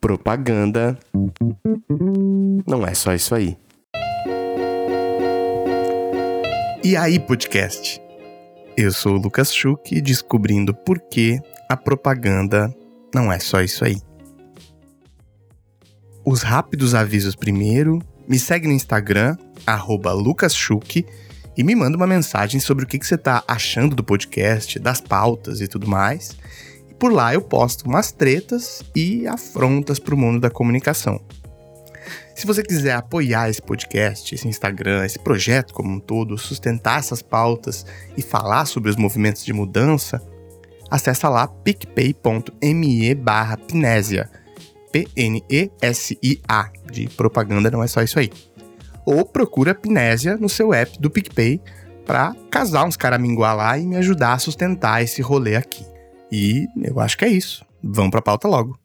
Propaganda não é só isso aí. E aí, podcast? Eu sou o Lucas Schuch, descobrindo por que a propaganda não é só isso aí. Os rápidos avisos primeiro, me segue no Instagram, @lucasschuch e me manda uma mensagem sobre o que, que você está achando do podcast, das pautas e tudo mais. Por lá eu posto umas tretas e afrontas para o mundo da comunicação. Se você quiser apoiar esse podcast, esse Instagram, esse projeto como um todo, sustentar essas pautas e falar sobre os movimentos de mudança, acessa lá picpay.me barra. P-N-E-S-I-A. De propaganda não é só isso aí ou procura Pnésia no seu app do PicPay para casar uns caraminguá lá e me ajudar a sustentar esse rolê aqui. E eu acho que é isso. Vamos para a pauta logo.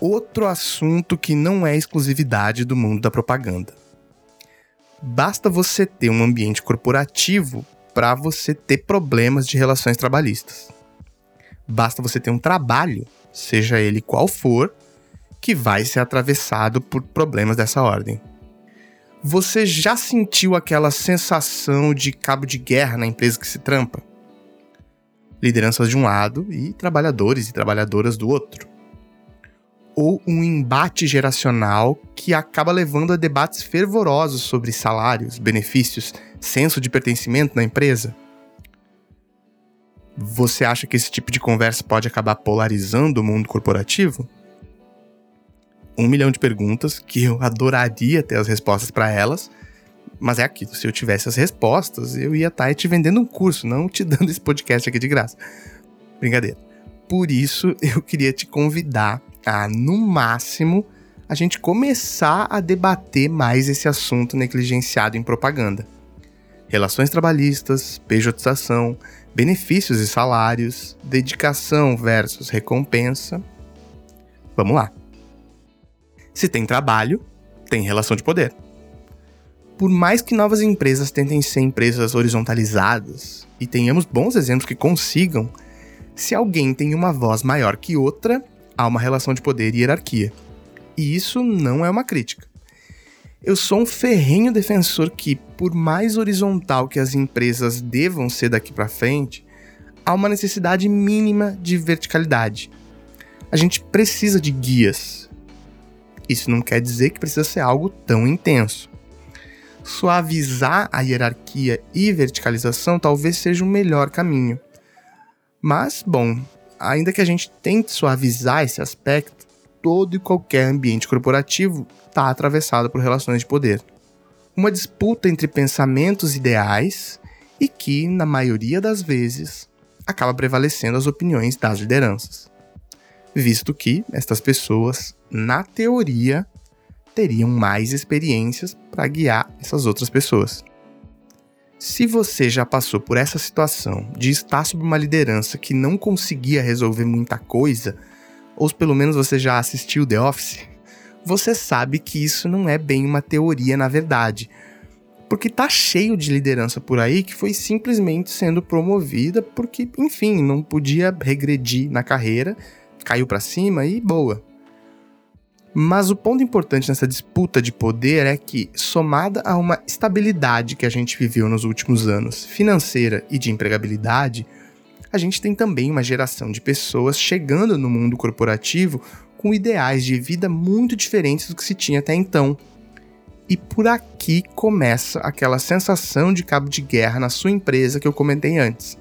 Outro assunto que não é exclusividade do mundo da propaganda. Basta você ter um ambiente corporativo para você ter problemas de relações trabalhistas. Basta você ter um trabalho seja ele qual for, que vai ser atravessado por problemas dessa ordem. Você já sentiu aquela sensação de cabo de guerra na empresa que se trampa? Lideranças de um lado e trabalhadores e trabalhadoras do outro. Ou um embate geracional que acaba levando a debates fervorosos sobre salários, benefícios, senso de pertencimento na empresa? Você acha que esse tipo de conversa pode acabar polarizando o mundo corporativo? Um milhão de perguntas que eu adoraria ter as respostas para elas, mas é aquilo. Se eu tivesse as respostas, eu ia estar tá te vendendo um curso, não te dando esse podcast aqui de graça. Brincadeira. Por isso, eu queria te convidar a, no máximo, a gente começar a debater mais esse assunto negligenciado em propaganda. Relações trabalhistas, pejotização, benefícios e salários, dedicação versus recompensa. Vamos lá. Se tem trabalho, tem relação de poder. Por mais que novas empresas tentem ser empresas horizontalizadas e tenhamos bons exemplos que consigam, se alguém tem uma voz maior que outra, há uma relação de poder e hierarquia. E isso não é uma crítica. Eu sou um ferrenho defensor que, por mais horizontal que as empresas devam ser daqui para frente, há uma necessidade mínima de verticalidade. A gente precisa de guias. Isso não quer dizer que precisa ser algo tão intenso. Suavizar a hierarquia e verticalização talvez seja o melhor caminho. Mas, bom, ainda que a gente tente suavizar esse aspecto, todo e qualquer ambiente corporativo está atravessado por relações de poder. Uma disputa entre pensamentos ideais e que, na maioria das vezes, acaba prevalecendo as opiniões das lideranças. Visto que estas pessoas, na teoria, teriam mais experiências para guiar essas outras pessoas. Se você já passou por essa situação de estar sob uma liderança que não conseguia resolver muita coisa, ou pelo menos você já assistiu The Office, você sabe que isso não é bem uma teoria na verdade. Porque tá cheio de liderança por aí que foi simplesmente sendo promovida porque, enfim, não podia regredir na carreira, caiu para cima e boa. Mas o ponto importante nessa disputa de poder é que, somada a uma estabilidade que a gente viveu nos últimos anos, financeira e de empregabilidade, a gente tem também uma geração de pessoas chegando no mundo corporativo com ideais de vida muito diferentes do que se tinha até então. E por aqui começa aquela sensação de cabo de guerra na sua empresa que eu comentei antes.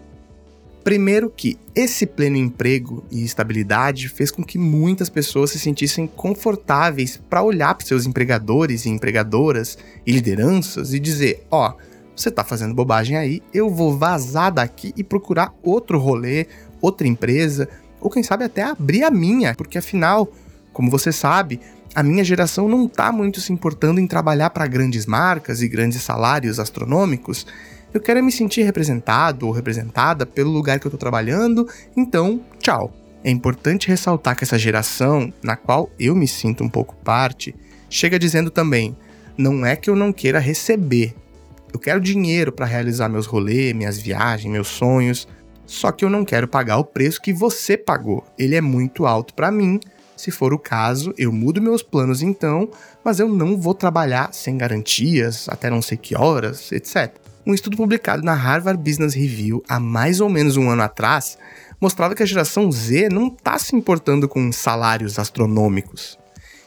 Primeiro que esse pleno emprego e estabilidade fez com que muitas pessoas se sentissem confortáveis para olhar para seus empregadores e empregadoras e lideranças e dizer, ó, oh, você tá fazendo bobagem aí, eu vou vazar daqui e procurar outro rolê, outra empresa, ou quem sabe até abrir a minha, porque afinal, como você sabe, a minha geração não tá muito se importando em trabalhar para grandes marcas e grandes salários astronômicos. Eu quero me sentir representado ou representada pelo lugar que eu tô trabalhando, então, tchau. É importante ressaltar que essa geração, na qual eu me sinto um pouco parte, chega dizendo também: não é que eu não queira receber, Eu quero dinheiro para realizar meus rolês, minhas viagens, meus sonhos. Só que eu não quero pagar o preço que você pagou. Ele é muito alto para mim. Se for o caso, eu mudo meus planos então, mas eu não vou trabalhar sem garantias, até não sei que horas, etc. Um estudo publicado na Harvard Business Review há mais ou menos um ano atrás mostrava que a geração Z não está se importando com salários astronômicos.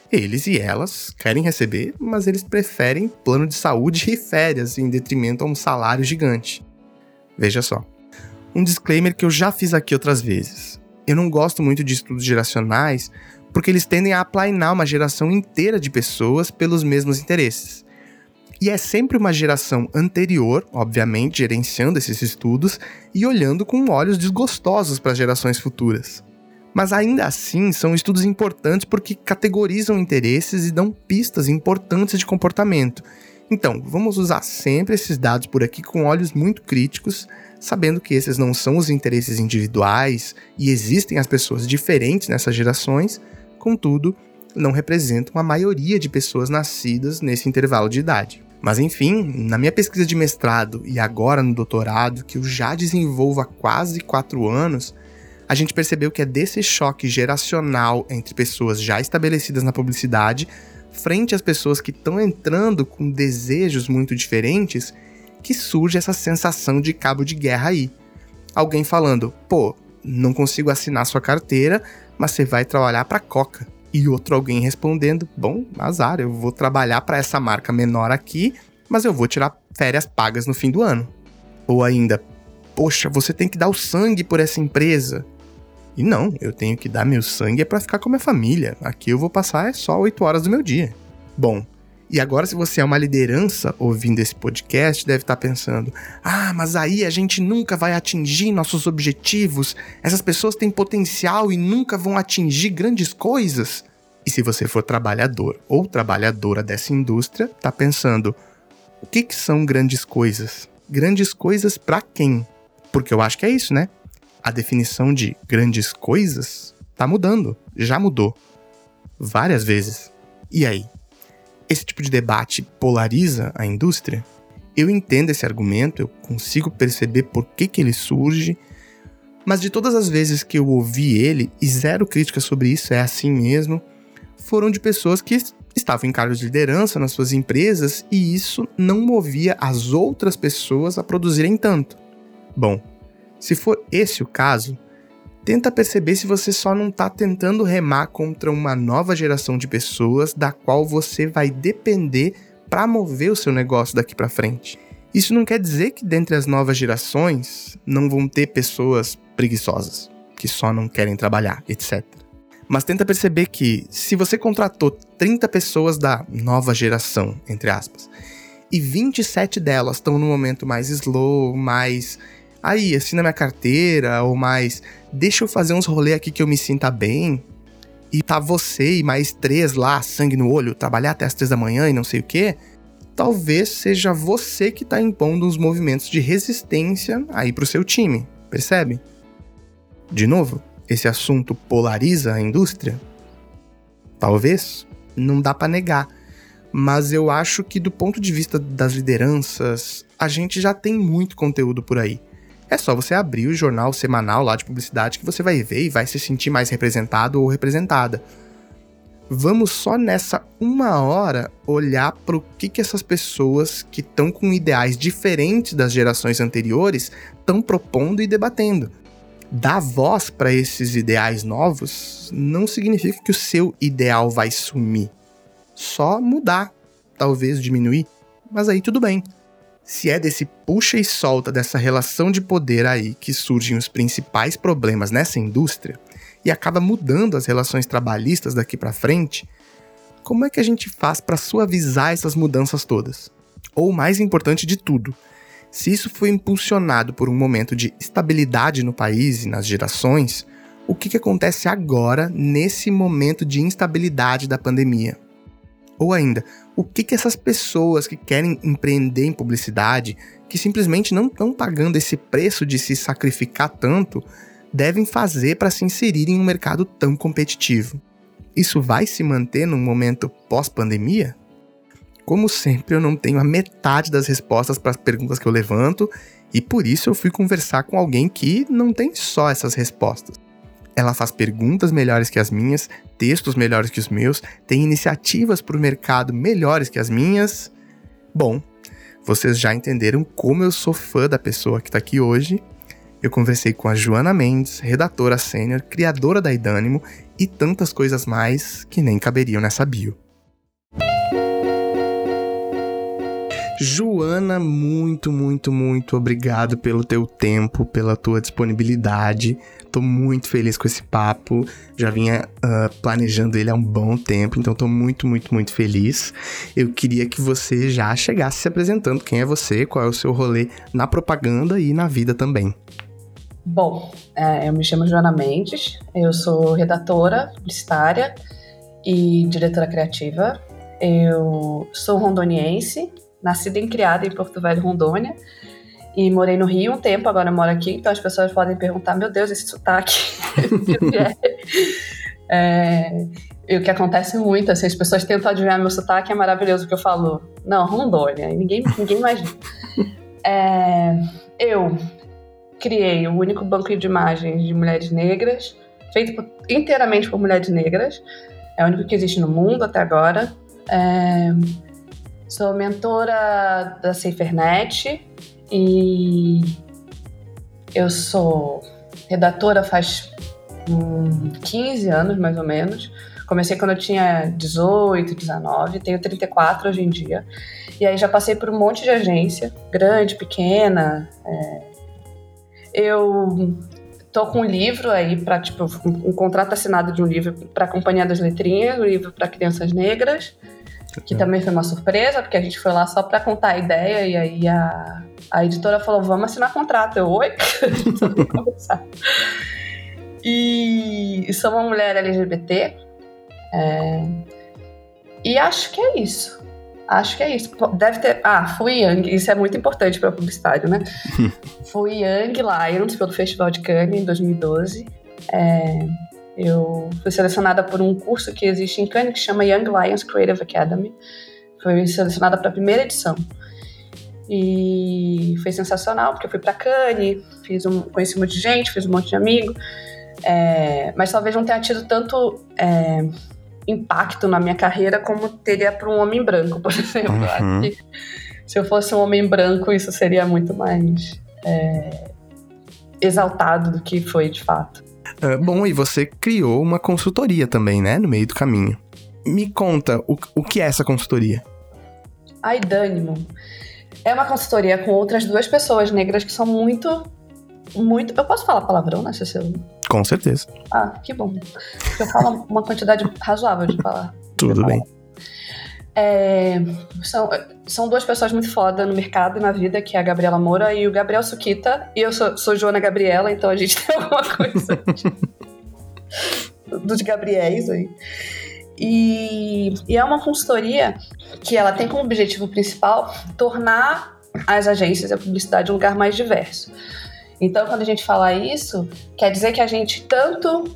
Eles e elas querem receber, mas eles preferem plano de saúde e férias em detrimento a um salário gigante. Veja só. Um disclaimer que eu já fiz aqui outras vezes. Eu não gosto muito de estudos geracionais porque eles tendem a aplainar uma geração inteira de pessoas pelos mesmos interesses. E é sempre uma geração anterior, obviamente, gerenciando esses estudos e olhando com olhos desgostosos para gerações futuras. Mas ainda assim, são estudos importantes porque categorizam interesses e dão pistas importantes de comportamento. Então, vamos usar sempre esses dados por aqui com olhos muito críticos, sabendo que esses não são os interesses individuais e existem as pessoas diferentes nessas gerações, contudo, não representam a maioria de pessoas nascidas nesse intervalo de idade. Mas enfim, na minha pesquisa de mestrado e agora no doutorado, que eu já desenvolvo há quase quatro anos, a gente percebeu que é desse choque geracional entre pessoas já estabelecidas na publicidade frente às pessoas que estão entrando com desejos muito diferentes que surge essa sensação de cabo de guerra aí. Alguém falando, pô, não consigo assinar sua carteira, mas você vai trabalhar para Coca e outro alguém respondendo: Bom, azar, eu vou trabalhar para essa marca menor aqui, mas eu vou tirar férias pagas no fim do ano. Ou ainda: Poxa, você tem que dar o sangue por essa empresa. E não, eu tenho que dar meu sangue é para ficar com a minha família. Aqui eu vou passar só 8 horas do meu dia. Bom, e agora, se você é uma liderança ouvindo esse podcast, deve estar pensando: ah, mas aí a gente nunca vai atingir nossos objetivos, essas pessoas têm potencial e nunca vão atingir grandes coisas. E se você for trabalhador ou trabalhadora dessa indústria, tá pensando: o que, que são grandes coisas? Grandes coisas para quem? Porque eu acho que é isso, né? A definição de grandes coisas tá mudando, já mudou. Várias vezes. E aí? Esse tipo de debate polariza a indústria, eu entendo esse argumento, eu consigo perceber por que, que ele surge, mas de todas as vezes que eu ouvi ele, e zero crítica sobre isso, é assim mesmo, foram de pessoas que estavam em cargos de liderança nas suas empresas e isso não movia as outras pessoas a produzirem tanto. Bom, se for esse o caso, tenta perceber se você só não está tentando remar contra uma nova geração de pessoas da qual você vai depender para mover o seu negócio daqui para frente. Isso não quer dizer que dentre as novas gerações não vão ter pessoas preguiçosas, que só não querem trabalhar, etc. Mas tenta perceber que se você contratou 30 pessoas da nova geração, entre aspas, e 27 delas estão no momento mais slow, mais aí, assina minha carteira, ou mais, deixa eu fazer uns rolê aqui que eu me sinta bem. E tá você e mais três lá, sangue no olho, trabalhar até as três da manhã e não sei o quê. Talvez seja você que tá impondo uns movimentos de resistência aí pro seu time, percebe? De novo, esse assunto polariza a indústria? Talvez, não dá para negar. Mas eu acho que do ponto de vista das lideranças, a gente já tem muito conteúdo por aí. É só você abrir o jornal semanal lá de publicidade que você vai ver e vai se sentir mais representado ou representada. Vamos só nessa uma hora olhar para o que, que essas pessoas que estão com ideais diferentes das gerações anteriores estão propondo e debatendo. Dar voz para esses ideais novos não significa que o seu ideal vai sumir. Só mudar, talvez diminuir, mas aí tudo bem se é desse puxa e solta dessa relação de poder aí que surgem os principais problemas nessa indústria e acaba mudando as relações trabalhistas daqui para frente, como é que a gente faz para suavizar essas mudanças todas? Ou mais importante de tudo, se isso foi impulsionado por um momento de estabilidade no país e nas gerações, o que, que acontece agora nesse momento de instabilidade da pandemia? Ou ainda, o que, que essas pessoas que querem empreender em publicidade, que simplesmente não estão pagando esse preço de se sacrificar tanto, devem fazer para se inserir em um mercado tão competitivo? Isso vai se manter num momento pós-pandemia? como sempre, eu não tenho a metade das respostas para as perguntas que eu levanto, e por isso eu fui conversar com alguém que não tem só essas respostas. Ela faz perguntas melhores que as minhas, textos melhores que os meus, tem iniciativas para o mercado melhores que as minhas. Bom, vocês já entenderam como eu sou fã da pessoa que está aqui hoje. Eu conversei com a Joana Mendes, redatora sênior, criadora da Idânimo e tantas coisas mais que nem caberiam nessa bio. Joana, muito, muito, muito obrigado pelo teu tempo, pela tua disponibilidade. Tô muito feliz com esse papo. Já vinha uh, planejando ele há um bom tempo, então tô muito, muito, muito feliz. Eu queria que você já chegasse se apresentando. Quem é você? Qual é o seu rolê na propaganda e na vida também? Bom, é, eu me chamo Joana Mendes, eu sou redatora publicitária e diretora criativa. Eu sou rondoniense, nascida e criada em Porto Velho, Rondônia. E morei no Rio um tempo, agora moro aqui, então as pessoas podem perguntar: meu Deus, esse sotaque. é, e o que acontece muito, assim, as pessoas tentam adivinhar meu sotaque, é maravilhoso que eu falo, não, Rondônia, e ninguém, ninguém imagina. É, eu criei o único banco de imagens de mulheres negras, feito por, inteiramente por mulheres negras, é o único que existe no mundo até agora. É, Sou mentora da SaferNet e eu sou redatora faz hum, 15 anos, mais ou menos. Comecei quando eu tinha 18, 19, tenho 34 hoje em dia. E aí já passei por um monte de agência, grande, pequena. É... Eu tô com um livro aí para tipo um contrato assinado de um livro para a Companhia das Letrinhas, um livro para crianças negras que também foi uma surpresa, porque a gente foi lá só para contar a ideia e aí a, a editora falou: vamos assinar contrato. Eu, oi? e, e sou uma mulher LGBT. É, e acho que é isso. Acho que é isso. Deve ter. Ah, fui Young, isso é muito importante para publicidade, né? fui Young Lions pelo Festival de Cannes em 2012. É, eu fui selecionada por um curso que existe em Cannes que chama Young Lions Creative Academy. Fui selecionada para a primeira edição. E foi sensacional, porque eu fui para Cannes, fiz um, conheci um monte de gente, fiz um monte de amigo. É, mas talvez não tenha tido tanto é, impacto na minha carreira como teria para um homem branco, por exemplo. Uhum. se eu fosse um homem branco, isso seria muito mais é, exaltado do que foi de fato. Uh, bom, e você criou uma consultoria também, né? No meio do caminho. Me conta, o, o que é essa consultoria? A Idânimo é uma consultoria com outras duas pessoas negras que são muito. Muito. Eu posso falar palavrão nessa seu? Com certeza. Ah, que bom. Eu falo uma quantidade razoável de falar. Tudo bem. É, são, são duas pessoas muito foda no mercado e na vida, que é a Gabriela Moura e o Gabriel Suquita. E eu sou, sou Joana Gabriela, então a gente tem alguma coisa dos Gabriéis aí. E, e é uma consultoria que ela tem como objetivo principal tornar as agências e a publicidade um lugar mais diverso. Então, quando a gente fala isso, quer dizer que a gente tanto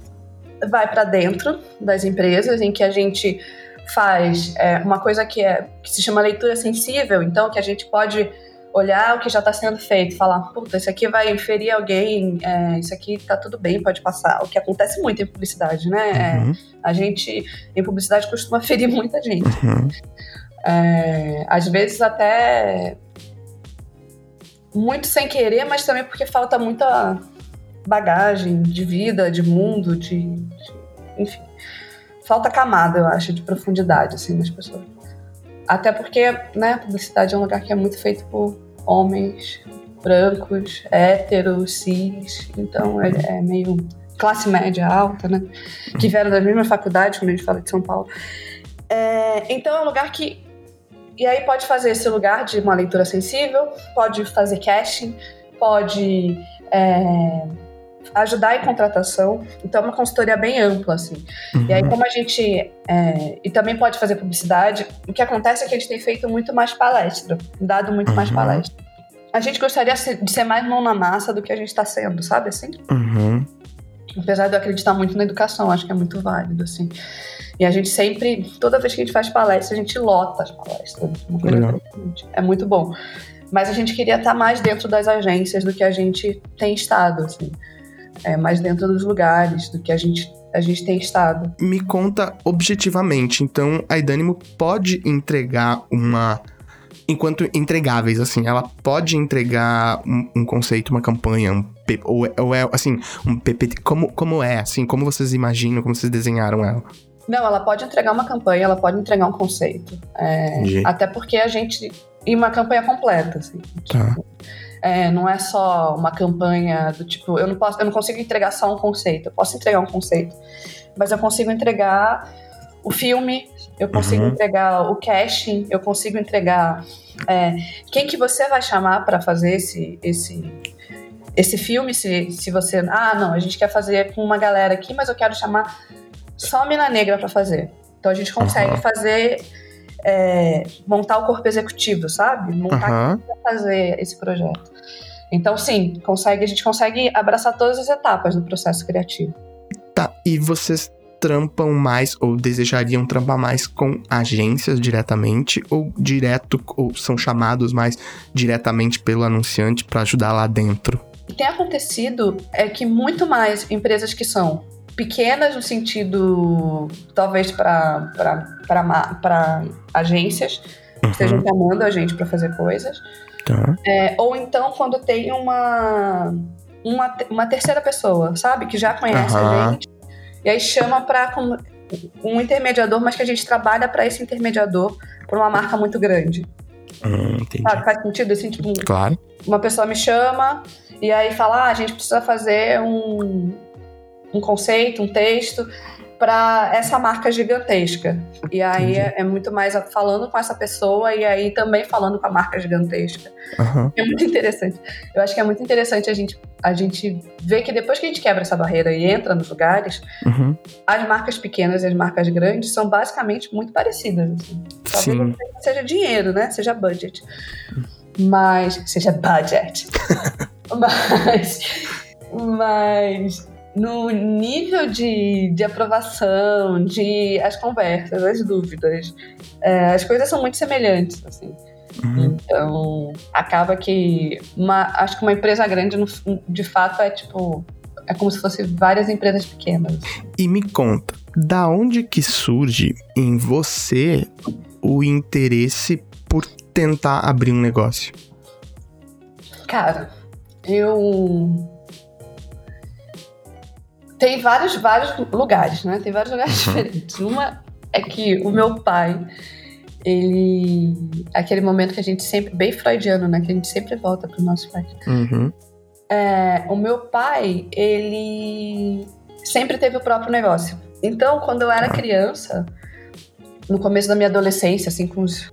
vai para dentro das empresas, em que a gente faz é, uma coisa que, é, que se chama leitura sensível, então que a gente pode olhar o que já está sendo feito, falar, puta, isso aqui vai inferir alguém, é, isso aqui tá tudo bem, pode passar. O que acontece muito em publicidade, né? É, uhum. É, a gente, em publicidade, costuma ferir muita gente. Uhum. É, às vezes até muito sem querer, mas também porque falta muita bagagem de vida, de mundo, de, de enfim falta camada, eu acho, de profundidade, assim, nas pessoas. Até porque, né, a publicidade é um lugar que é muito feito por homens brancos, héteros, cis, então é, é meio classe média alta, né, que vieram das mesmas faculdades, quando a gente fala de São Paulo. É, então é um lugar que e aí pode fazer esse lugar de uma leitura sensível, pode fazer casting, pode é, ajudar em contratação. Então é uma consultoria bem ampla, assim. Uhum. E aí, uhum. como a gente. É, e também pode fazer publicidade, o que acontece é que a gente tem feito muito mais palestra, dado muito uhum. mais palestra. A gente gostaria de ser mais mão na massa do que a gente está sendo, sabe assim? Uhum. Apesar de eu acreditar muito na educação, acho que é muito válido, assim. E a gente sempre, toda vez que a gente faz palestra, a gente lota as palestras. É muito bom. Mas a gente queria estar mais dentro das agências do que a gente tem estado, assim. É, mais dentro dos lugares do que a gente, a gente tem estado. Me conta objetivamente, então a Idânimo pode entregar uma enquanto entregáveis, assim, ela pode entregar um, um conceito, uma campanha, um ou, ou, é, assim, um PPT, como, como é, assim, como vocês imaginam, como vocês desenharam ela? Não, ela pode entregar uma campanha, ela pode entregar um conceito. É, até porque a gente. E uma campanha completa, assim. Tá. Tipo, é, não é só uma campanha do tipo, eu não posso, eu não consigo entregar só um conceito. Eu posso entregar um conceito, mas eu consigo entregar o filme, eu consigo uhum. entregar o casting, eu consigo entregar é, quem que você vai chamar para fazer esse, esse, esse filme, se, se você. Ah, não, a gente quer fazer com uma galera aqui, mas eu quero chamar só a Mina Negra para fazer. Então a gente consegue uhum. fazer. É, montar o corpo executivo, sabe? Montar uhum. para fazer esse projeto. Então, sim, consegue, a gente consegue abraçar todas as etapas do processo criativo. Tá, e vocês trampam mais ou desejariam trampar mais com agências diretamente ou direto ou são chamados mais diretamente pelo anunciante para ajudar lá dentro? O que tem acontecido é que muito mais empresas que são pequenas no sentido, talvez para agências, que uhum. estejam chamando a gente para fazer coisas. Tá. É, ou então quando tem uma, uma, uma terceira pessoa, sabe? Que já conhece uhum. a gente. E aí chama para um intermediador, mas que a gente trabalha para esse intermediador por uma marca muito grande. Hum, entendi. Sabe, faz sentido assim? Tipo, claro. Uma pessoa me chama e aí fala: ah, a gente precisa fazer um, um conceito, um texto para essa marca gigantesca. E aí é, é, muito mais falando com essa pessoa e aí também falando com a marca gigantesca. Uhum. É muito interessante. Eu acho que é muito interessante a gente, a gente ver que depois que a gente quebra essa barreira e entra nos lugares, uhum. as marcas pequenas e as marcas grandes são basicamente muito parecidas. Assim. Talvez não seja dinheiro, né? Seja budget. Mas. Seja budget. mas. Mas no nível de, de aprovação, de as conversas, as dúvidas, é, as coisas são muito semelhantes, assim. Uhum. Então, acaba que uma, acho que uma empresa grande, de fato, é tipo. É como se fosse várias empresas pequenas. E me conta, da onde que surge em você o interesse por tentar abrir um negócio? Cara, eu tem vários, vários lugares, né? Tem vários lugares uhum. diferentes. Uma é que o meu pai, ele. Aquele momento que a gente sempre. Bem freudiano, né? Que a gente sempre volta pro nosso pai. Uhum. É, o meu pai, ele sempre teve o próprio negócio. Então, quando eu era criança, no começo da minha adolescência, assim, com uns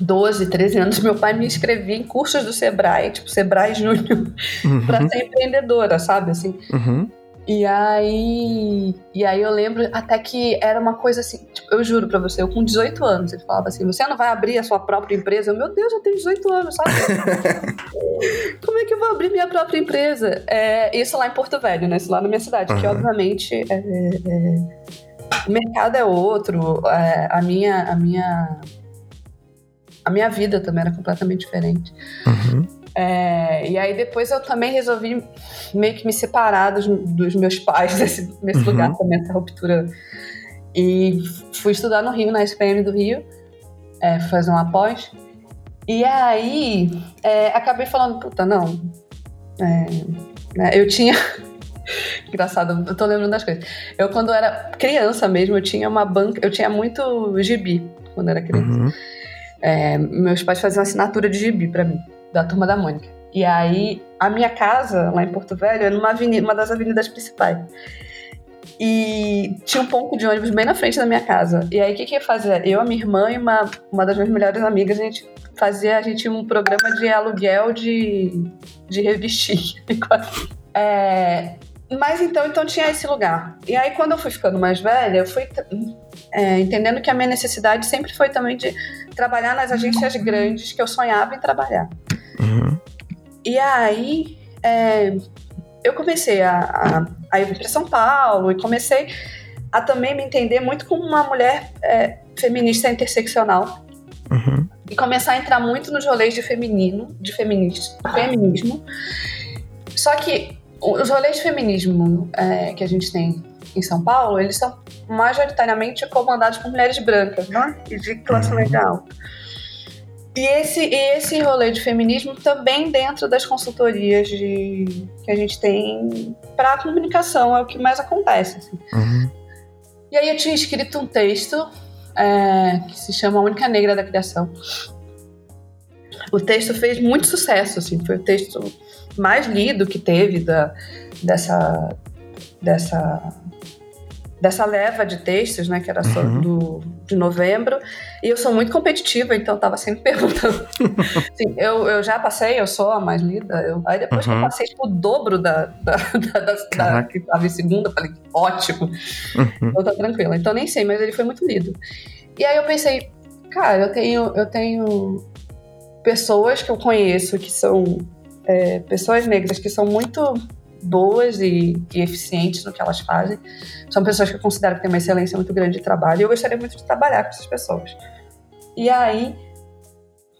12, 13 anos, meu pai me inscrevia em cursos do Sebrae, tipo Sebrae Júnior, uhum. para ser empreendedora, sabe? Assim. Uhum. E aí, e aí eu lembro até que era uma coisa assim, tipo, eu juro pra você, eu com 18 anos, ele falava assim, você não vai abrir a sua própria empresa? Eu, meu Deus, eu tenho 18 anos, sabe? Como é que eu vou abrir minha própria empresa? É, isso lá em Porto Velho, né? Isso lá na minha cidade, uhum. que obviamente é, é, o mercado é outro, é, a minha, a minha a minha vida também era completamente diferente. Uhum. É, e aí depois eu também resolvi meio que me separar dos, dos meus pais nesse, uhum. lugar também, essa ruptura. E fui estudar no Rio, na SPM do Rio, é, fazer uma pós. E aí é, acabei falando, puta, não. É, né, eu tinha. Engraçado, eu tô lembrando das coisas. Eu, quando era criança mesmo, eu tinha uma banca. Eu tinha muito gibi quando era criança. Uhum. É, meus pais faziam assinatura de gibi para mim, da turma da Mônica. E aí, a minha casa, lá em Porto Velho, é numa avenida, uma das avenidas principais. E tinha um ponto de ônibus bem na frente da minha casa. E aí, o que, que fazer? Eu, a minha irmã e uma, uma das minhas melhores amigas, a gente fazia a gente um programa de aluguel de, de revistinha. é, mas então, então tinha esse lugar. E aí, quando eu fui ficando mais velha, eu fui é, entendendo que a minha necessidade sempre foi também de trabalhar nas agências grandes que eu sonhava em trabalhar. Uhum. E aí, é, eu comecei a, a, a ir para São Paulo e comecei a também me entender muito como uma mulher é, feminista interseccional. Uhum. E começar a entrar muito nos rolês de feminino, de feminismo. feminismo. Só que os rolês de feminismo é, que a gente tem em São Paulo, eles são majoritariamente comandados por mulheres brancas, né? E de classe Uhum. média alta. E esse, e esse rolê de feminismo também dentro das consultorias de, que a gente tem para comunicação, é o que mais acontece. assim. Uhum. E aí eu tinha escrito um texto é, que se chama A Única Negra da Criação. O texto fez muito sucesso, assim, foi o texto mais lido que teve da, dessa, dessa, dessa leva de textos, né, que era só Uhum. do, de novembro. E eu sou muito competitiva, então tava sempre perguntando. Assim, eu, eu já passei, eu sou a mais lida. Eu, aí depois que eu Uhum. passei tipo, o dobro da, da, da, da- da que tava em segunda, eu falei, ótimo. Uhum. Então tá tranquila. Então nem sei, mas ele foi muito lido. E aí eu pensei, cara, eu tenho, eu tenho pessoas que eu conheço que são é, pessoas negras que são muito boas e, e eficientes no que elas fazem. São pessoas que eu considero que têm uma excelência muito grande de trabalho e eu gostaria muito de trabalhar com essas pessoas. E aí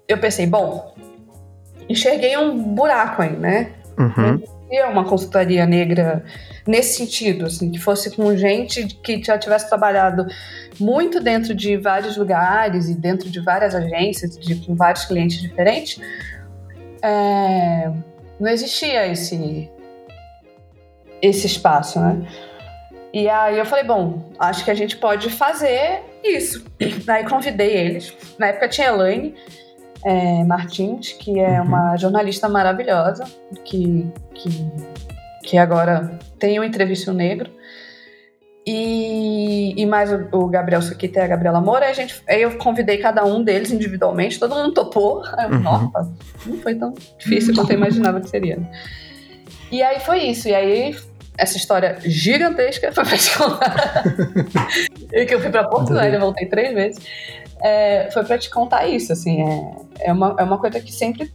eu pensei, bom, enxerguei um buraco aí, né? Uhum. uma consultoria negra nesse sentido, assim, que fosse com gente que já tivesse trabalhado muito dentro de vários lugares e dentro de várias agências, de, com vários clientes diferentes, é, não existia esse esse espaço, né? E aí eu falei, bom, acho que a gente pode fazer isso. Aí convidei eles. Na época tinha a Elaine é, Martins, que é Uhum. uma jornalista maravilhosa, que, que, que agora tem o Entrevista o Negro. E, e mais o, o Gabriel Suquita e a Gabriela Moura. Aí, a gente, aí eu convidei cada um deles individualmente, todo mundo topou. Aí eu, Uhum. nossa, não foi tão difícil quanto eu imaginava que seria. E aí foi isso. E aí essa história gigantesca foi pra te contar. e que eu fui pra Porto Velho, voltei três vezes. É, foi pra te contar isso, assim. É, é, uma, é uma coisa que sempre.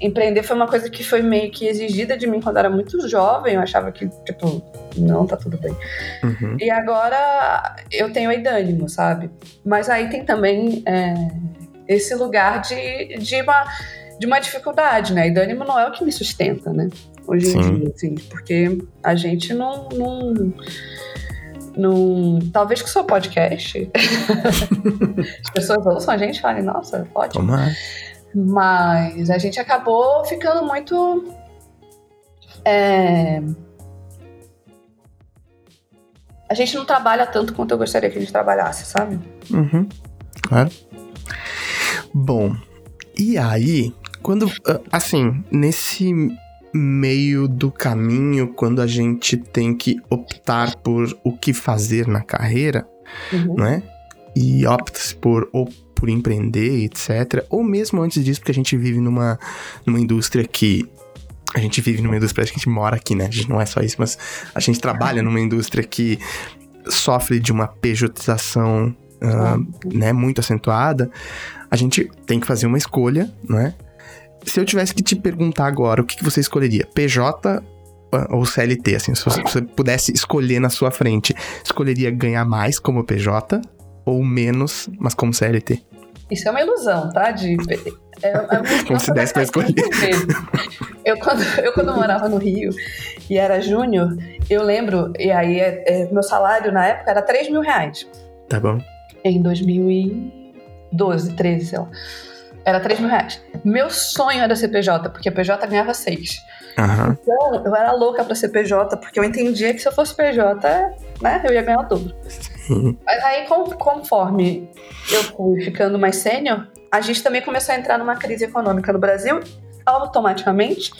Empreender foi uma coisa que foi meio que exigida de mim quando eu era muito jovem. Eu achava que, tipo, não, tá tudo bem. Uhum. E agora eu tenho aidânimo, sabe? Mas aí tem também é, esse lugar de, de, uma, de uma dificuldade, né? Aidânimo não é o que me sustenta, né? Hoje em Sim. dia, assim, porque a gente não. não não- talvez com o seu podcast as pessoas ouçam a gente e falem, nossa, ótimo. Tomara. Mas a gente acabou ficando muito. é, A gente não trabalha tanto quanto eu gostaria que a gente trabalhasse, sabe? Uhum. Claro. Bom, e aí, quando. ah, Assim, nesse meio do caminho, quando a gente tem que optar por o que fazer na carreira, Uhum. né? E opta-se por ou por empreender, etc. Ou mesmo antes disso, porque a gente vive numa, numa indústria que. A gente vive numa indústria, a gente mora aqui, né? A gente não é só isso, mas a gente trabalha numa indústria que sofre de uma pejotização ah, né, muito acentuada. A gente tem que fazer uma escolha, né? Se eu tivesse que te perguntar agora o que, que você escolheria, PJ ou CLT, assim, se você, se você pudesse escolher na sua frente, escolheria ganhar mais como PJ ou menos, mas como CLT? Isso é uma ilusão, tá? De, é, é Como se desse pra escolher. Eu quando, eu, quando morava no Rio e era júnior, eu lembro, e aí é- é, meu salário na época era 3 mil reais. Tá bom. Em 2012, 13, sei lá. Era 3 mil reais. Meu sonho era ser PJ, porque a PJ ganhava 6. Aham. Então, eu era louca pra ser PJ, porque eu entendia que se eu fosse PJ, né, eu ia ganhar o dobro. Sim. Mas aí, conforme eu fui ficando mais sênior, a gente também começou a entrar numa crise econômica no Brasil, automaticamente.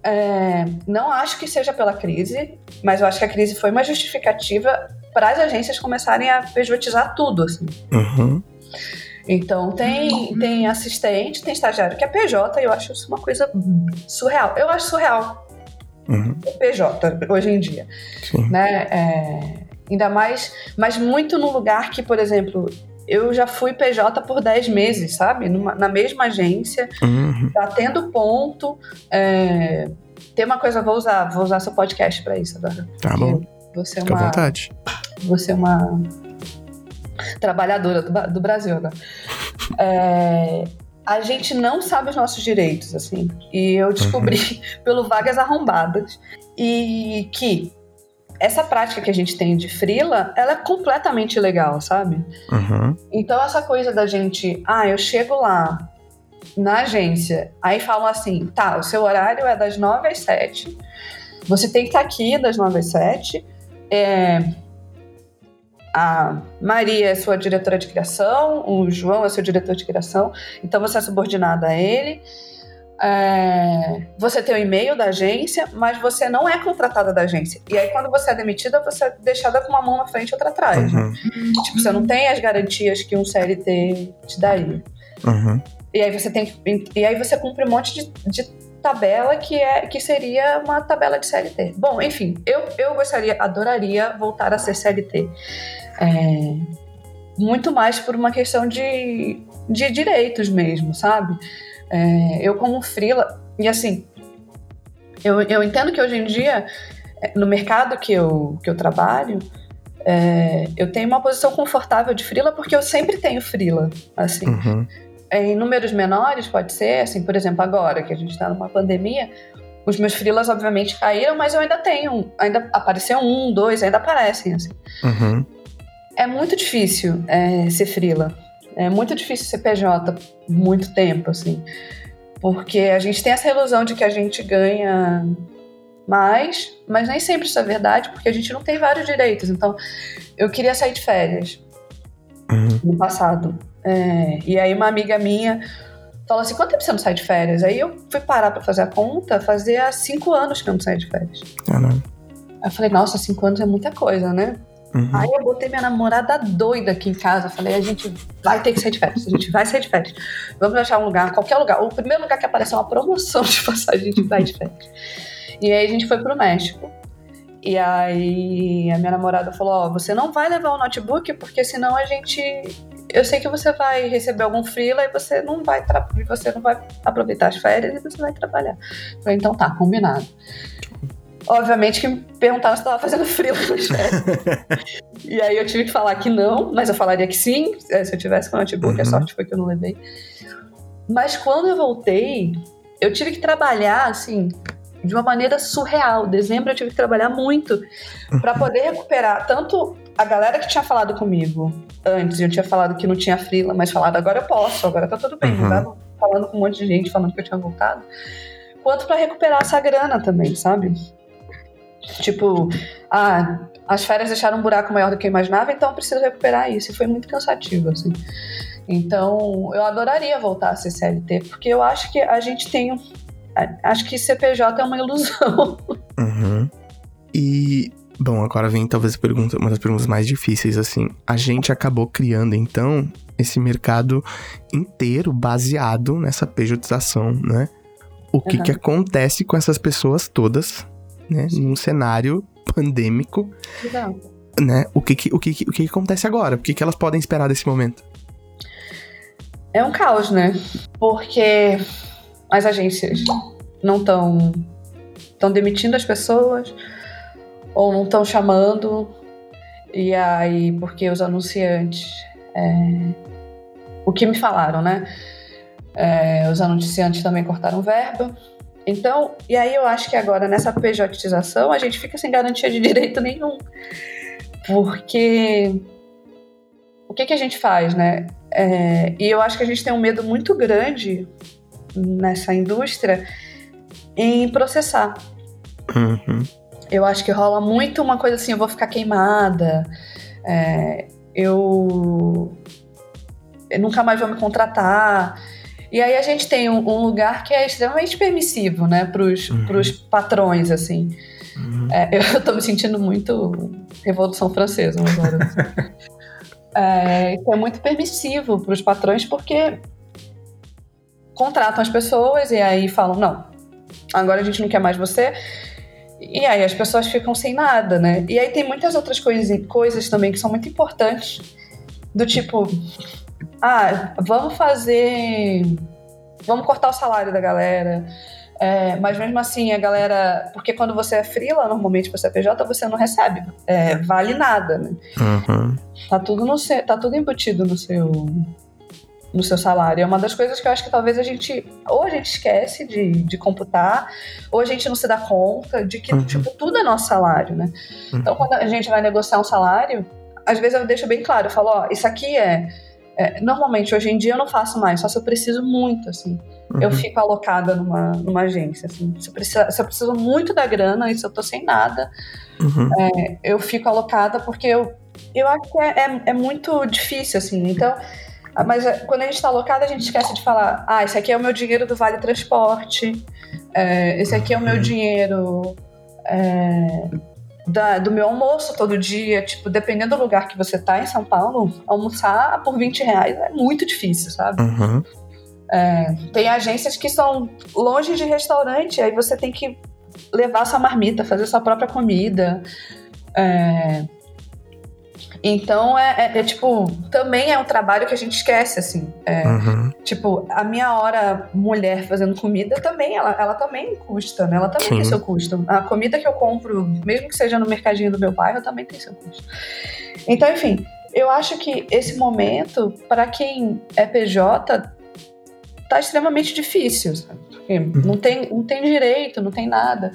É, não acho que seja pela crise, mas eu acho que a crise foi uma justificativa para as agências começarem a pejotizar tudo, assim. Uhum. Então tem, tem assistente, tem estagiário que é PJ, e eu acho isso uma coisa surreal. Eu acho surreal Uhum. o PJ hoje em dia Sim. né? É, ainda mais, mas muito no lugar que, por exemplo, eu já fui PJ por 10 meses, sabe? Numa- na mesma agência, Uhum. batendo ponto, é, tem uma coisa, vou usar, vou usar seu podcast para isso agora. Tá bom. Você é Fica à uma, vontade. você é uma trabalhadora do, Brasil agora. É, a gente não sabe os nossos direitos, assim. E eu descobri pelo Vagas Arrombadas e que essa prática que a gente tem de frila, ela é completamente ilegal, sabe? Uhum. Então, essa coisa da gente, ah, eu chego lá na agência, aí falam assim, tá, o seu horário é das 9 às 7, você tem que estar aqui das 9 às 7, é, a Maria é sua diretora de criação, o João é seu diretor de criação, então você é subordinada a ele. É, você tem o e-mail da agência, mas você não é contratada da agência. E aí, quando você é demitida, você é deixada com uma mão na frente e outra atrás. né? Uhum. Tipo, você não tem as garantias que um CLT te daria. Uhum. E aí você tem que- e aí você cumpre um monte de, de tabela que é que seria uma tabela de CLT. Bom, enfim, eu, eu gostaria, adoraria voltar a ser CLT. É, muito mais por uma questão de, de direitos mesmo, sabe? É, eu como frila e assim, eu, eu entendo que hoje em dia é, no mercado que eu, que eu trabalho é, eu tenho uma posição confortável de frila porque eu sempre tenho frila, assim. Uhum. É, em números menores, pode ser, assim, por exemplo, agora que a gente está numa pandemia, os meus frilas obviamente caíram, mas eu ainda tenho, ainda apareceu um, dois, ainda aparecem, assim. Uhum. É muito difícil é, ser frila, é muito difícil ser PJ por muito tempo, assim, porque a gente tem essa ilusão de que a gente ganha mais, mas nem sempre isso é verdade, porque a gente não tem vários direitos. Então, eu queria sair de férias Uhum. no passado. É, e aí uma amiga minha falou assim, quanto tempo você não sai de férias? Aí eu fui parar pra fazer a conta, fazia cinco anos que eu não saí de férias. Ah, não. Aí eu falei, nossa, cinco anos é muita coisa, né? Uhum. Aí eu botei minha namorada doida aqui em casa. Falei, a gente vai ter que sair de férias. A gente vai sair de férias. Vamos achar um lugar, qualquer lugar. O primeiro lugar que aparecer uma promoção de passagem, a gente vai de férias. E aí a gente foi pro México. E aí a minha namorada falou, ó, você não vai levar o notebook, porque senão a gente... Eu sei que você vai receber algum freela e você não vai, você não vai aproveitar as férias e você vai trabalhar. Eu falei, então tá, combinado. Obviamente que me perguntaram se eu tava fazendo freela nas férias. E aí eu tive que falar que não, mas eu falaria que sim, eh, se eu tivesse com o notebook, a Uhum. sorte foi que eu não levei. Mas quando eu voltei, eu tive que trabalhar, assim, de uma maneira surreal. Dezembro eu tive que trabalhar muito para poder recuperar tanto a galera que tinha falado comigo antes, eu tinha falado que não tinha frila, mas falado agora eu posso, agora tá tudo bem. Uhum. Tava falando com um monte de gente falando que eu tinha voltado. Quanto para recuperar essa grana também, sabe? Tipo, ah, as férias deixaram um buraco maior do que eu imaginava, então eu preciso recuperar isso. E foi muito cansativo, assim. Então, eu adoraria voltar a ser CLT, porque eu acho que a gente tem. Acho que CPJ é uma ilusão. Uhum. E, bom, agora vem talvez a pergunta, uma das perguntas mais difíceis, assim. A gente acabou criando, então, esse mercado inteiro baseado nessa pejotização, né? O que Uhum. que acontece com essas pessoas todas, né? Num cenário pandêmico, né? O que que, o que, o que acontece agora? O que que elas podem esperar desse momento? É um caos, né? Porque as agências não estão estão demitindo as pessoas ou não estão chamando e aí porque os anunciantes é, o que me falaram, né? É, os anunciantes também cortaram verba. Então, e aí eu acho que agora nessa pejotização a gente fica sem garantia de direito nenhum. Porque o que, que a gente faz, né? É, e eu acho que a gente tem um medo muito grande nessa indústria em processar. Uhum. Eu acho que rola muito uma coisa assim, eu vou ficar queimada, é, eu, eu nunca mais vou me contratar. E aí a gente tem um, um lugar que é extremamente permissivo, né, pros, Uhum. pros patrões, assim. Uhum. É, eu tô me sentindo muito Revolução Francesa agora. é, é muito permissivo para os patrões porque contratam as pessoas e aí falam, não, agora a gente não quer mais você. E aí as pessoas ficam sem nada, né? E aí tem muitas outras coisas, coisas também que são muito importantes. Do tipo, ah, vamos fazer. Vamos cortar o salário da galera. É, mas mesmo assim, a galera. Porque quando você é frila, normalmente você é PJ, você não recebe. É, vale nada, né? Uhum. Tá tudo, no seu, tá tudo embutido no seu, no seu salário. É uma das coisas que eu acho que talvez a gente. Ou a gente esquece de, de computar, ou a gente não se dá conta de que, Uhum. tipo, tudo é nosso salário, né? Então, quando a gente vai negociar um salário, às vezes eu deixo bem claro, eu falo, ó, isso aqui é. é, normalmente, hoje em dia eu não faço mais, só se eu preciso muito, assim. Eu Uhum. fico alocada numa, numa agência, assim. Se eu, preciso, se eu preciso muito da grana e se eu tô sem nada, Uhum. eu fico alocada porque eu, eu acho que é, é, é muito difícil, assim. Então, mas é, quando a gente está alocada, a gente esquece de falar: ah, esse aqui é o meu dinheiro do Vale Transporte, é, esse aqui é o meu dinheiro é, da- do meu almoço todo dia. Tipo, dependendo do lugar que você tá em São Paulo, almoçar por 20 reais é muito difícil, sabe? Uhum. Tem agências que são longe de restaurante, aí você tem que levar sua marmita, fazer sua própria comida. É, Então, é, é- é, tipo, também é um trabalho que a gente esquece, assim. É, Uhum. Tipo, a minha hora mulher fazendo comida também, ela, ela também custa, né? Ela também Sim. tem seu custo. A comida que eu compro, mesmo que seja no mercadinho do meu bairro, também tem seu custo. Então, enfim, eu acho que esse momento, para quem é PJ, tá extremamente difícil, sabe? Porque não tem, não tem direito, não tem nada.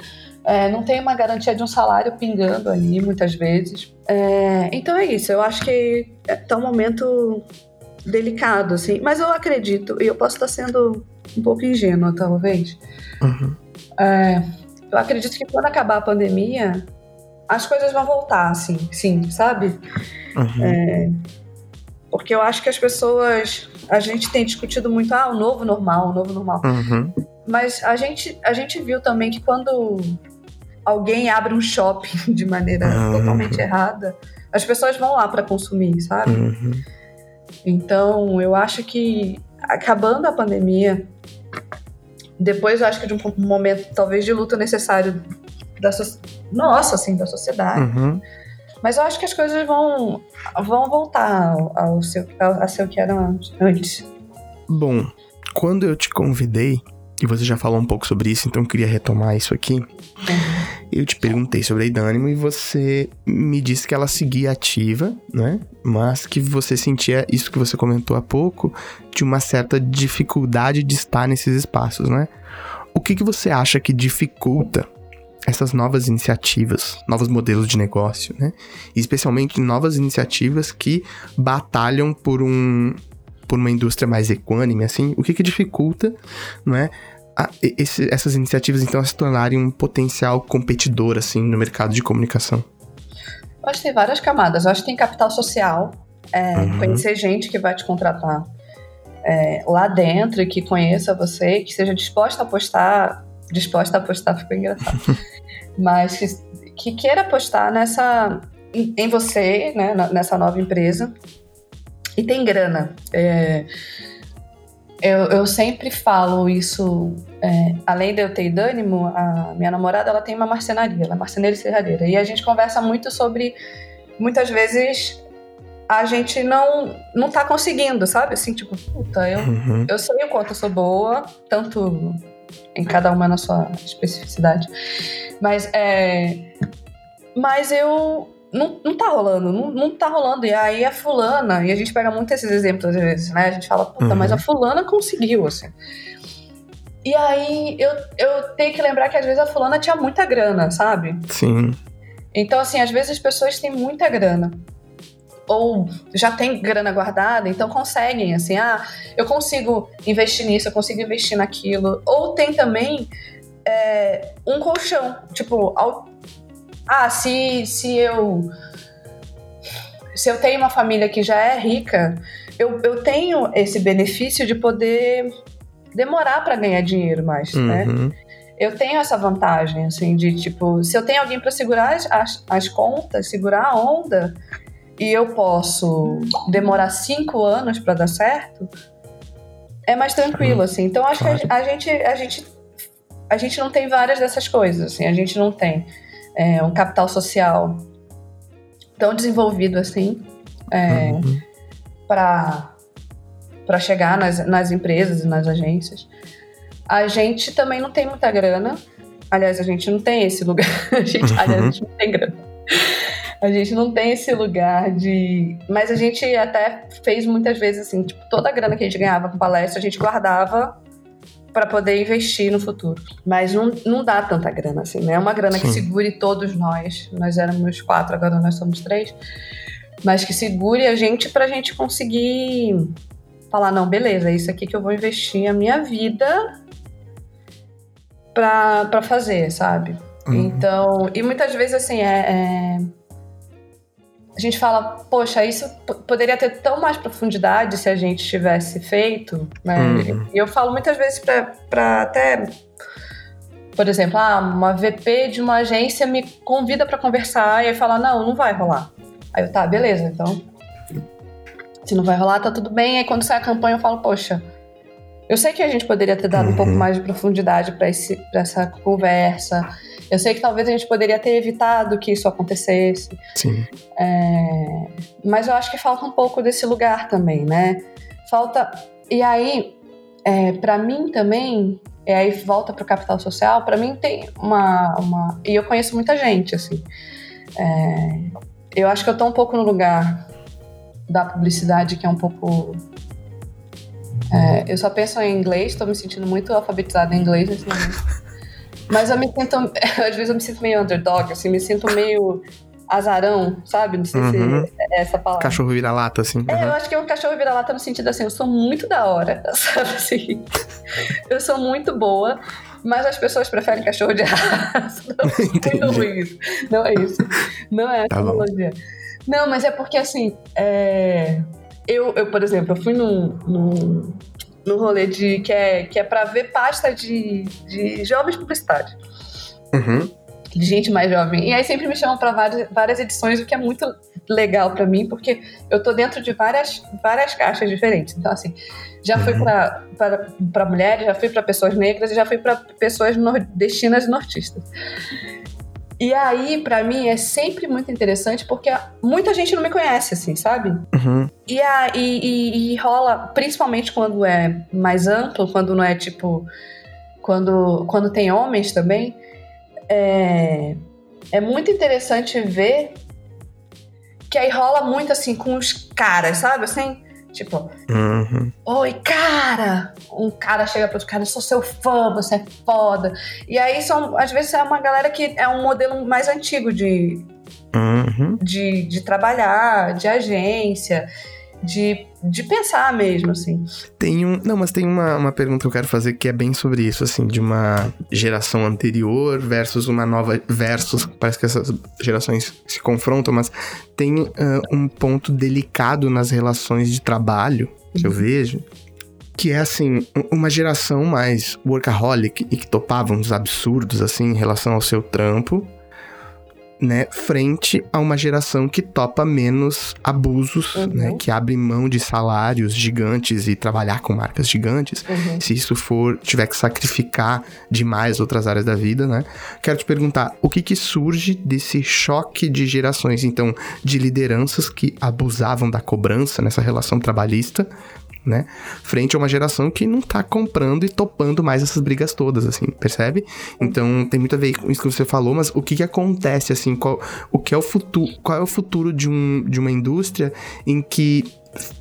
É, não tem uma garantia de um salário pingando ali, muitas vezes. É, então é isso, eu acho que tá um momento delicado, assim. Mas eu acredito, e eu posso estar sendo um pouco ingênua, talvez. Uhum. É, eu acredito que quando acabar a pandemia, as coisas vão voltar, assim, sim, sabe? Uhum. Porque eu acho que as pessoas. A gente tem discutido muito, ah, o novo normal, o novo normal. Uhum. Mas a gente, a gente viu também que quando alguém abre um shopping de maneira Uhum. totalmente errada, as pessoas vão lá para consumir, sabe? Uhum. Então, eu acho que acabando a pandemia, depois eu acho que de um momento talvez de luta necessário da so nossa, assim, da sociedade. Uhum. Mas eu acho que as coisas vão, vão voltar ao, ao seu, ao, a ser o que eram antes- antes. Bom, quando eu te convidei, e você já falou um pouco sobre isso, então eu queria retomar isso aqui. Eu te perguntei sobre a Idânimo e você me disse que ela seguia ativa, né? Mas que você sentia isso que você comentou há pouco, de uma certa dificuldade de estar nesses espaços, né? O que, que você acha que dificulta essas novas iniciativas, novos modelos de negócio, né? Especialmente novas iniciativas que batalham por um por uma indústria mais equânime, assim, o que que dificulta, não é? A- esse- essas iniciativas então se tornarem um potencial competidor assim no mercado de comunicação. Eu acho que tem várias camadas. Eu acho que tem capital social, é, Uhum. conhecer gente que vai te contratar é, lá dentro que conheça você, que seja disposta a apostar. Disposta a apostar ficou engraçado. Mas que, que queira apostar nessa, em, em você, né, nessa nova empresa. E tem grana. É, eu, eu sempre falo isso. É, além de eu ter idânimo, a minha namorada ela tem uma marcenaria, ela é marceneira e serradeira. E a gente conversa muito sobre. Muitas vezes a gente não, não tá conseguindo, sabe? Assim, tipo, puta, eu, Uhum. eu sei o quanto eu sou boa, tanto em cada uma na sua especificidade. Mas é. Mas eu. Não, não tá rolando, não, não tá rolando. E aí a fulana, e a gente pega muito esses exemplos às vezes, né? A gente fala, puta, Uhum. mas a fulana conseguiu, assim. E aí eu, eu tenho que lembrar que às vezes a fulana tinha muita grana, sabe? Sim. Então, assim, às vezes as pessoas têm muita grana. Ou já tem grana guardada, então conseguem, assim, ah, eu consigo investir nisso, eu consigo investir naquilo. Ou tem também é, um colchão. Tipo, ao- ah, se, se eu. Se eu tenho uma família que já é rica, eu, eu tenho esse benefício de poder demorar para ganhar dinheiro mais, né? Uhum. eu tenho essa vantagem, assim, de tipo, se eu tenho alguém para segurar as, as, as contas, segurar a onda, e eu posso demorar cinco anos para dar certo, é mais tranquilo, assim. Então acho que a, a gente, a gente, a gente não tem várias dessas coisas, assim. A gente não tem é, um capital social tão desenvolvido assim é, Uhum. para para chegar nas, nas empresas e nas agências. A gente também não tem muita grana. Aliás, a gente não tem esse lugar. A gente, aliás, a gente não tem grana. A gente não tem esse lugar de. Mas a gente até fez muitas vezes assim, tipo, toda a grana que a gente ganhava com palestra, a gente guardava para poder investir no futuro. Mas não, não dá tanta grana assim, né? É uma grana Sim. que segure todos nós. Nós éramos quatro, agora nós somos três. Mas que segure a gente pra gente conseguir falar, não, beleza, é isso aqui que eu vou investir a minha vida pra, pra fazer, sabe? Uhum. Então, e muitas vezes assim, é, é a gente fala, poxa, isso poderia ter tão mais profundidade se a gente tivesse feito, né? Uhum. E eu falo muitas vezes para até, por exemplo, ah, uma VP de uma agência me convida para conversar e aí fala, não, não vai rolar. Aí eu, tá, beleza, então. Se não vai rolar, tá tudo bem. Aí quando sai a campanha eu falo, poxa, eu sei que a gente poderia ter dado uhum. um pouco uhum. mais de profundidade para essa conversa. Eu sei que talvez a gente poderia ter evitado que isso acontecesse. Sim. É, mas eu acho que falta um pouco desse lugar também, né? Falta. E aí, é, para mim também, e aí volta para o capital social, para mim tem uma, uma. E eu conheço muita gente, assim. É, eu acho que eu tô um pouco no lugar da publicidade que é um pouco é, eu só penso em inglês, estou me sentindo muito alfabetizada em inglês nesse momento. Mas eu me sinto, às vezes eu me sinto meio underdog, assim, me sinto meio azarão, sabe? Não sei uhum. se é essa palavra. Cachorro vira-lata, assim. É, eu acho que é um cachorro vira-lata no sentido assim, eu sou muito da hora, sabe assim? eu sou muito boa, mas as pessoas preferem cachorro de raça. muito ruim isso. Não é isso. Não é essa tá analogia. Não, mas é porque assim, é eu, eu, por exemplo, eu fui num, num, num rolê de, que, é, que é pra ver pasta de, de jovens publicitários. Uhum. De gente mais jovem. E aí sempre me chamam para várias, várias edições, o que é muito legal para mim, porque eu tô dentro de várias, várias caixas diferentes. Então, assim, já fui uhum. para mulheres, já fui para pessoas negras e já fui para pessoas nordestinas e nortistas. E aí, para mim, é sempre muito interessante porque muita gente não me conhece, assim, sabe? Uhum. E, a, e, e, e, rola, principalmente quando é mais amplo, quando não é tipo. Quando, quando tem homens também, é, é muito interessante ver que aí rola muito assim com os caras, sabe? Assim, Tipo, uhum. oi, cara! Um cara chega pro outro cara, eu sou seu fã, você é foda. E aí são, às vezes, é uma galera que é um modelo mais antigo de, uhum. de, de trabalhar, de agência de, de pensar mesmo, assim. Tem um. Não, mas tem uma, uma pergunta que eu quero fazer que é bem sobre isso, assim, de uma geração anterior versus uma nova. Versus. Parece que essas gerações se confrontam, mas tem uh, um ponto delicado nas relações de trabalho que uhum. eu vejo. Que é assim, uma geração mais workaholic e que topava uns absurdos assim em relação ao seu trampo né, frente a uma geração que topa menos abusos, uhum. né, que abre mão de salários gigantes e trabalhar com marcas gigantes, uhum. se isso for tiver que sacrificar demais outras áreas da vida, né? Quero te perguntar, o que que surge desse choque de gerações, então, de lideranças que abusavam da cobrança nessa relação trabalhista, né? Frente a uma geração que não tá comprando e topando mais essas brigas todas, assim, percebe? Então tem muito a ver com isso que você falou, mas o que que acontece, assim, qual, o que é o futuro, qual é o futuro de, um, de uma indústria em que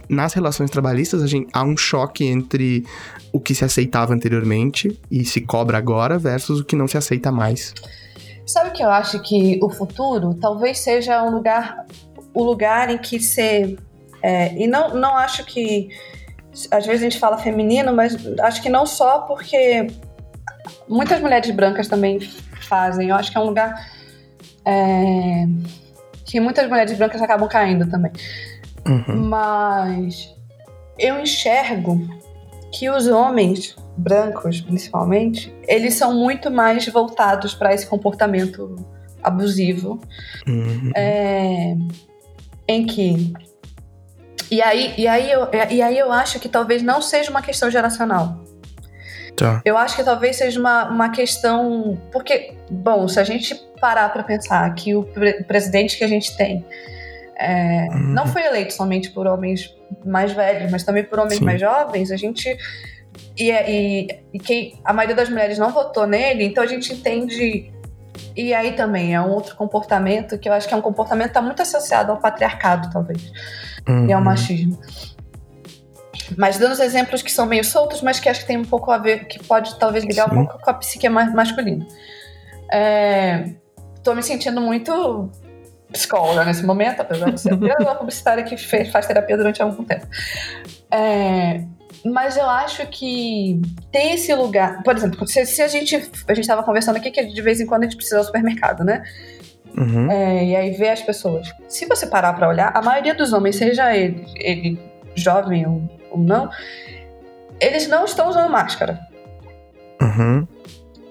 nas relações trabalhistas gente, há um choque entre o que se aceitava anteriormente e se cobra agora versus o que não se aceita mais. Sabe o que eu acho que o futuro talvez seja um lugar, o lugar em que se é, e não, não acho que às vezes a gente fala feminino, mas acho que não só porque muitas mulheres brancas também fazem. Eu acho que é um lugar é, que muitas mulheres brancas acabam caindo também. Uhum. Mas eu enxergo que os homens brancos, principalmente, eles são muito mais voltados para esse comportamento abusivo, uhum. é, em que e aí, e, aí eu, e aí eu acho que talvez não seja uma questão geracional. Tá. Eu acho que talvez seja uma, uma questão. Porque, bom, se a gente parar para pensar que o pre presidente que a gente tem é, uhum. não foi eleito somente por homens mais velhos, mas também por homens Sim. mais jovens, a gente e, e, e quem, a maioria das mulheres não votou nele, então a gente entende. E aí também é um outro comportamento que eu acho que é um comportamento que está muito associado ao patriarcado, talvez, Uhum. e ao machismo. Mas dando os exemplos que são meio soltos, mas que acho que tem um pouco a ver, que pode talvez ligar Sim. um pouco com a psique ma- masculina. É, tô me sentindo muito psicóloga nesse momento, apesar de ser apenas uma publicitária que fez, faz terapia durante algum tempo. É, mas eu acho que tem esse lugar. Por exemplo, se, se a gente. A gente estava conversando aqui que de vez em quando a gente precisa ao supermercado, né? Uhum. É, e aí ver as pessoas. Se você parar pra olhar, a maioria dos homens, seja ele, ele jovem ou, ou não, eles não estão usando máscara. Uhum.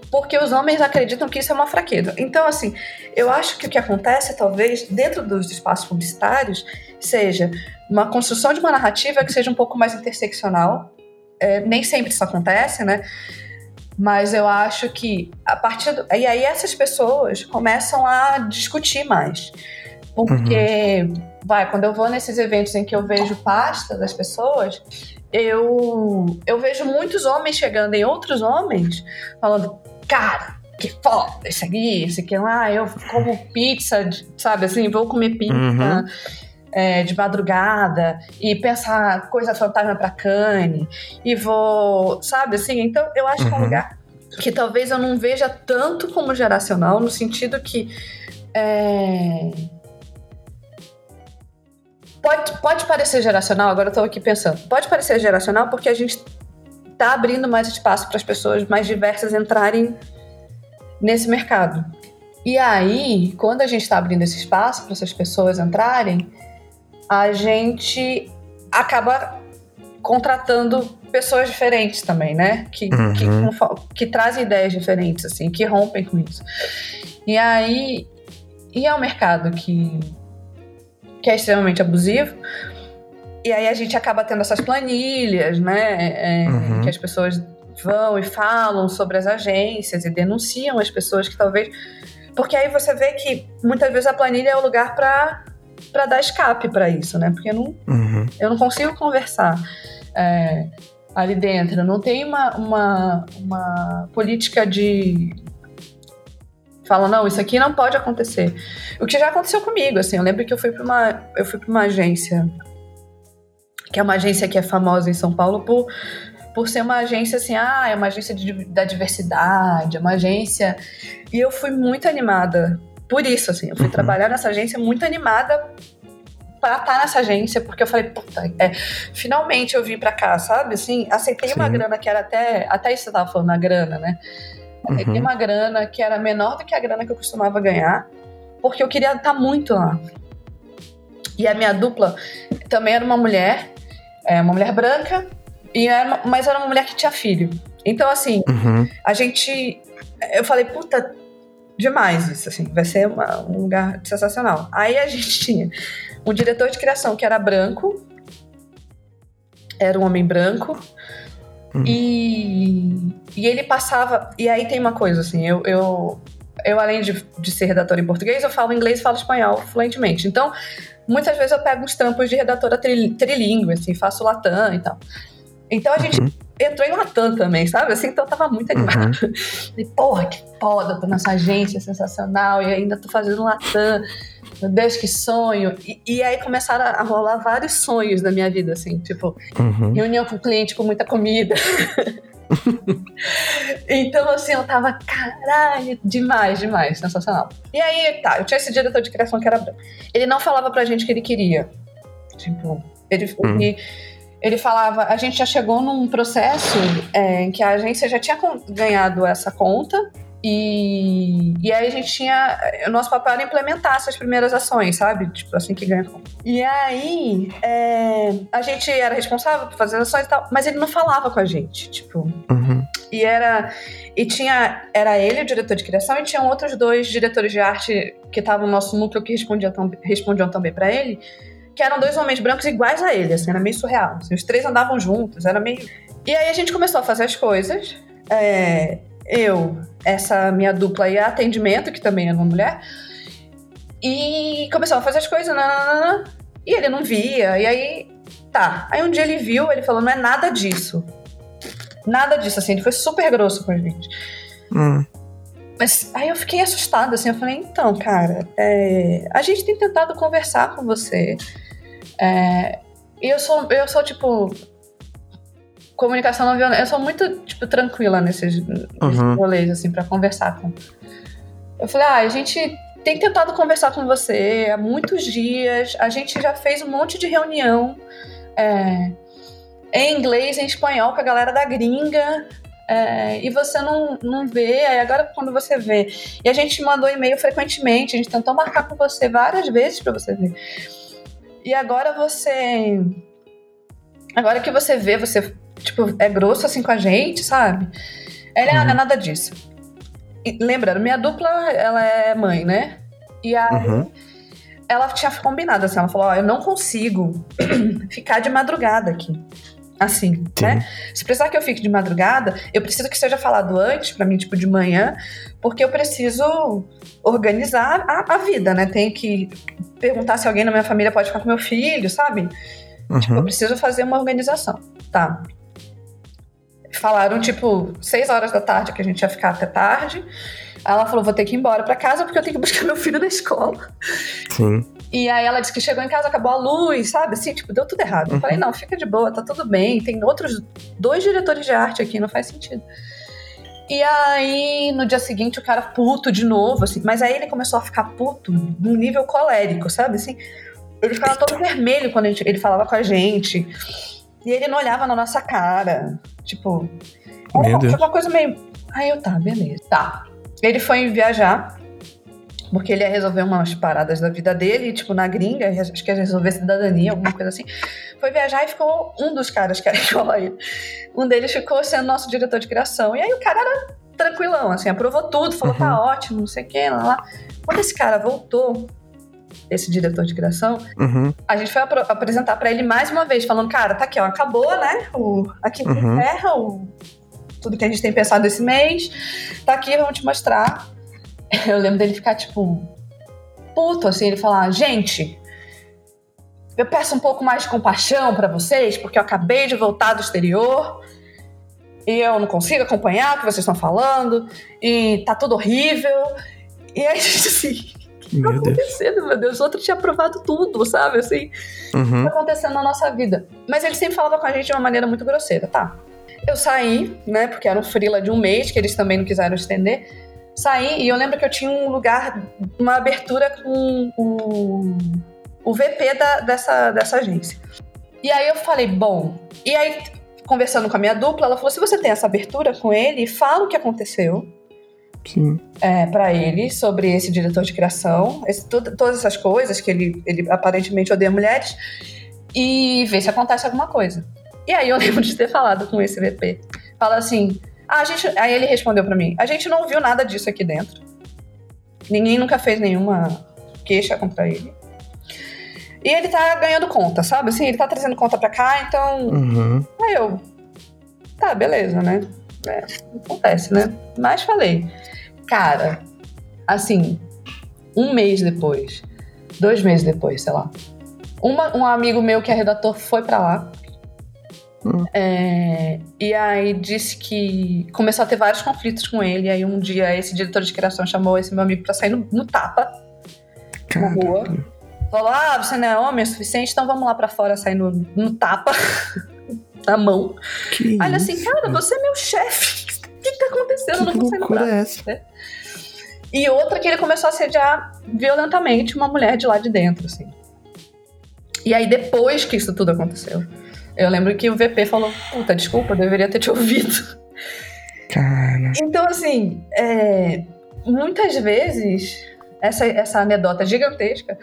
Porque os homens acreditam que isso é uma fraqueza. Então, assim, eu acho que o que acontece, talvez, dentro dos espaços publicitários, seja uma construção de uma narrativa que seja um pouco mais interseccional. É, nem sempre isso acontece, né? Mas eu acho que a partir do... E aí essas pessoas começam a discutir mais. Porque, vai, quando eu vou nesses eventos em que eu vejo pasta das pessoas, eu, eu vejo muitos homens chegando em outros homens falando, cara, que foda, isso aqui, isso aqui lá, eu como pizza, sabe assim, vou comer pizza Uhum. É, de madrugada e pensar coisa fantasma pra Cane e vou, sabe assim, então eu acho que é um Uhum. lugar que talvez eu não veja tanto como geracional, no sentido que é, Pode, pode parecer geracional, agora eu tô aqui pensando. Pode parecer geracional porque a gente tá abrindo mais espaço para as pessoas mais diversas entrarem nesse mercado. E aí, quando a gente está abrindo esse espaço para essas pessoas entrarem, a gente acaba contratando pessoas diferentes também, né? Que, Uhum. que, que trazem ideias diferentes, assim, que rompem com isso. E aí, e é um mercado que, que é extremamente abusivo. E aí a gente acaba tendo essas planilhas, né? é, Uhum. Que as pessoas vão e falam sobre as agências e denunciam as pessoas que talvez. Porque aí você vê que muitas vezes a planilha é o lugar para para dar escape para isso, né? Porque eu não, Uhum. eu não consigo conversar é, ali dentro. Não tem uma, uma, uma política de. Fala, não, isso aqui não pode acontecer. O que já aconteceu comigo, assim, eu lembro que eu fui para uma, eu fui para uma agência, que é uma agência que é famosa em São Paulo por, por ser uma agência assim, ah, é uma agência de- da diversidade, é uma agência. E eu fui muito animada por isso, assim. Eu fui Uhum. trabalhar nessa agência muito animada pra estar nessa agência, porque eu falei, puta, é, finalmente eu vim pra cá, sabe? Assim, aceitei uma Sim. grana que era até. Até isso você tava falando, a grana, né? Aceitei Uhum. uma grana que era menor do que a grana que eu costumava ganhar, porque eu queria estar muito lá. E a minha dupla também era uma mulher, é, uma mulher branca, e era uma- mas era uma mulher que tinha filho. Então, assim, Uhum. a gente. Eu falei, puta, demais isso, assim, vai ser uma- um lugar sensacional. Aí a gente tinha um diretor de criação que era branco, era um homem branco, Hum. e, e ele passava. E aí tem uma coisa, assim, eu. eu eu, além de, de ser redatora em português, eu falo inglês e falo espanhol fluentemente. Então, muitas vezes eu pego uns trampos de redatora tri, trilingue, assim, faço latam e tal. Então a gente Uhum. entrou em Latam também, sabe? Assim, então eu tava muito animada. Uhum. E, porra, que foda, tô nessa agência sensacional e ainda tô fazendo Latam. Meu Deus, que sonho. E, e aí começaram a rolar vários sonhos na minha vida, assim, tipo, Uhum. reunião com o cliente com muita comida. então, assim, eu tava, caralho, demais, demais, sensacional. E aí, tá, eu tinha esse diretor de criação que era branco. Ele não falava pra gente o que ele queria. Tipo, ele, Hum. ele, ele falava, a gente já chegou num processo é, em que a agência já tinha ganhado essa conta. E, e aí a gente tinha. O nosso papel era implementar essas primeiras ações, sabe? Tipo, assim que ganha conta. E aí é, a gente era responsável por fazer as ações e tal, mas ele não falava com a gente. Tipo, Uhum. e era. E tinha. Era ele, o diretor de criação, e tinham outros dois diretores de arte que estavam no nosso núcleo que respondiam, respondiam também pra ele, que eram dois homens brancos iguais a ele, assim, era meio surreal. assim, os três andavam juntos, era meio. E aí a gente começou a fazer as coisas. é, eu, essa minha dupla e a atendimento, que também era uma mulher. E começamos a fazer as coisas, nananana, e ele não via. E aí, tá. Aí um dia ele viu, ele falou: não é nada disso. Nada disso, assim, ele foi super grosso com a gente. Hum. Mas aí eu fiquei assustada, assim, eu falei, então, cara, é, a gente tem tentado conversar com você. É, e eu sou, eu sou, tipo, comunicação não violenta. Eu sou muito, tipo, tranquila nesses, nesses Uhum. rolês, assim, pra conversar com. Eu falei, ah, a gente tem tentado conversar com você há muitos dias, a gente já fez um monte de reunião é, em inglês, em espanhol com a galera da gringa. é, e você não, não vê, aí agora quando você vê. E a gente mandou e-mail frequentemente, a gente tentou marcar com você várias vezes pra você ver. E agora você. Agora que você vê, você, tipo, é grosso assim com a gente, sabe? Ele, ah, não é nada disso. E, lembrando, minha dupla, ela é mãe, né? E aí, Uhum. ela tinha combinado assim, ela falou, ó, eu não consigo ficar de madrugada aqui. Assim, né? Se precisar que eu fique de madrugada, eu preciso que seja falado antes, pra mim, tipo, de manhã, porque eu preciso organizar a, a vida, né? Tenho que perguntar se alguém na minha família pode ficar com meu filho, sabe? Tipo, eu Uhum. preciso fazer uma organização. Tá. Falaram, tipo, seis horas da tarde que a gente ia ficar até tarde. Ela falou, vou ter que ir embora pra casa porque eu tenho que buscar meu filho na escola. Sim. E aí ela disse que chegou em casa, acabou a luz, sabe? Assim, tipo, deu tudo errado. Eu Uhum. falei, não, fica de boa, tá tudo bem. Tem outros dois diretores de arte aqui, não faz sentido. E aí, no dia seguinte, o cara puto de novo, assim. Mas aí ele começou a ficar puto num nível colérico, sabe? Assim, ele ficava todo vermelho quando gente- ele falava com a gente. E ele não olhava na nossa cara. Tipo, era Deus. uma coisa meio. Aí eu, tá, beleza. Tá. Ele foi viajar, porque ele ia resolver umas paradas da vida dele, tipo, na gringa, acho que ia resolver cidadania, alguma coisa assim. Foi viajar e ficou um dos caras que era igual a ele. Um deles ficou sendo nosso diretor de criação. E aí o cara era tranquilão, assim, aprovou tudo, falou, Uhum. tá ótimo, não sei o que, lá, lá. Quando esse cara voltou, esse diretor de criação, Uhum. a gente foi apro- apresentar pra ele mais uma vez, falando, cara, tá aqui, ó, acabou, né? O, aqui Uhum. encerra o, tudo que a gente tem pensado esse mês. Tá aqui, vamos te mostrar. Eu lembro dele ficar, tipo, puto, assim, ele falar, gente, eu peço um pouco mais de compaixão pra vocês, porque eu acabei de voltar do exterior e eu não consigo acompanhar o que vocês estão falando, e tá tudo horrível. E aí, a gente, assim, Meu Deus. acontecendo, meu Deus, o outro tinha aprovado tudo, sabe? Assim, Uhum. tá acontecendo na nossa vida. Mas ele sempre falava com a gente de uma maneira muito grosseira, tá? Eu saí, né, porque era um freela de um mês, que eles também não quiseram estender. Saí e eu lembro que eu tinha um lugar, uma abertura com o, o VP da- dessa, dessa agência. E aí eu falei, bom. E aí, conversando com a minha dupla, ela falou: se você tem essa abertura com ele, fala o que aconteceu Sim. é, para ele sobre esse diretor de criação, esse- tudo- todas essas coisas que ele, ele aparentemente odeia mulheres, e ver se acontece alguma coisa. E aí eu lembro de ter falado com esse VP. Fala assim, ah, a gente, aí ele respondeu para mim, a gente não viu nada disso aqui dentro. Ninguém nunca fez nenhuma queixa contra ele. E ele tá ganhando conta, sabe? Assim, ele tá trazendo conta pra cá, então Uhum. Aí eu, tá, beleza, né? É, acontece, né? Mas falei, cara, assim, um mês depois, dois meses depois, sei lá, uma- um amigo meu que é redator foi pra lá. Hum. É, e aí disse que começou a ter vários conflitos com ele. E aí um dia esse diretor de criação chamou esse meu amigo pra sair no, no tapa na rua. Falou: Ah, você não é homem o suficiente, então vamos lá pra fora sair no, no tapa, na mão. Que Aí ele assim, cara, você é meu chefe. O que, que tá acontecendo? Eu não Que vou sair no loucura braço. é essa? E outra que ele começou a assediar violentamente uma mulher de lá de dentro, assim. E aí, depois que isso tudo aconteceu, eu lembro que o VP falou: Puta, desculpa, eu deveria ter te ouvido. Cara. Então, assim, é, muitas vezes, essa, essa anedota gigantesca,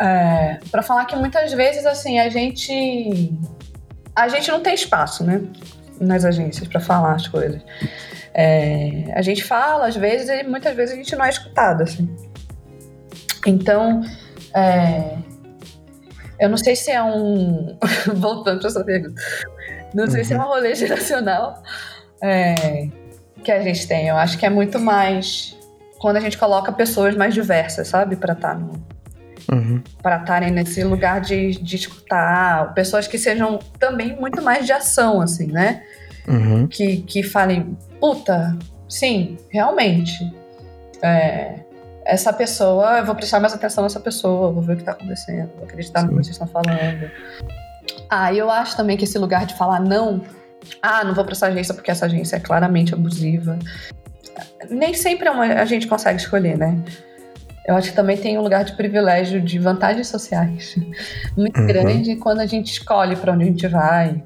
é, para falar que muitas vezes, assim, a gente. A gente não tem espaço, né? Nas agências para falar as coisas. É, a gente fala, às vezes, e muitas vezes a gente não é escutado, assim. Então, é, eu não sei se é um. Voltando para essa pergunta. Não sei se é um rolê geracional é, que a gente tem. Eu acho que é muito mais quando a gente coloca pessoas mais diversas, sabe? Para estar no, Uhum. para estarem nesse lugar de, de escutar, pessoas que sejam também muito mais de ação, assim, né? Uhum. que, que falem, puta, sim, realmente. é, essa pessoa, eu vou prestar mais atenção nessa pessoa, vou ver o que tá acontecendo, vou acreditar no que Sim. vocês estão falando. Ah, e eu acho também que esse lugar de falar não, ah, não vou pra essa agência porque essa agência é claramente abusiva. Nem sempre é uma- a gente consegue escolher, né? Eu acho que também tem um lugar de privilégio, de vantagens sociais muito Uhum. grande quando a gente escolhe pra onde a gente vai,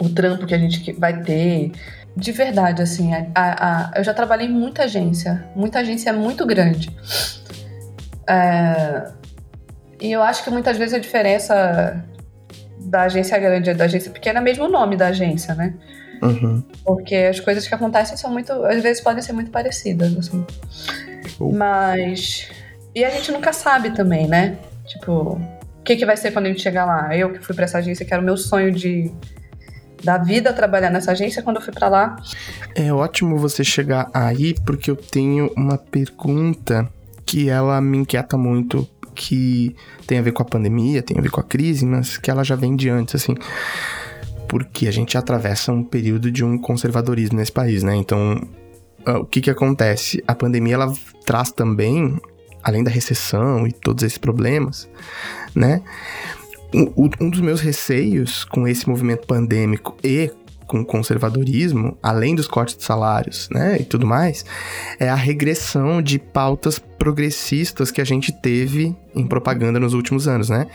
o trampo que a gente vai ter. De verdade, assim, a- a- a- eu já trabalhei em muita agência, muita agência muito grande. É, e eu acho que muitas vezes a diferença da agência grande e da agência pequena é mesmo o nome da agência, né? Uhum. Porque as coisas que acontecem são muito. Às vezes podem ser muito parecidas, assim. Show. Mas. E a gente nunca sabe também, né? Tipo, o que, que vai ser quando a gente chegar lá? Eu que fui pra essa agência, que era o meu sonho de. Da vida trabalhar nessa agência, quando eu fui pra lá. É ótimo você chegar aí, porque eu tenho uma pergunta que ela me inquieta muito, que tem a ver com a pandemia, tem a ver com a crise, mas que ela já vem de antes, assim. Porque a gente atravessa um período de um conservadorismo nesse país, né? Então, ah, o que que acontece? A pandemia, ela traz também, além da recessão e todos esses problemas, né? Um, dos meus receios com esse movimento pandêmico e com o conservadorismo, além dos cortes de salários, né, e tudo mais, é a regressão de pautas progressistas que a gente teve em propaganda nos últimos anos, né?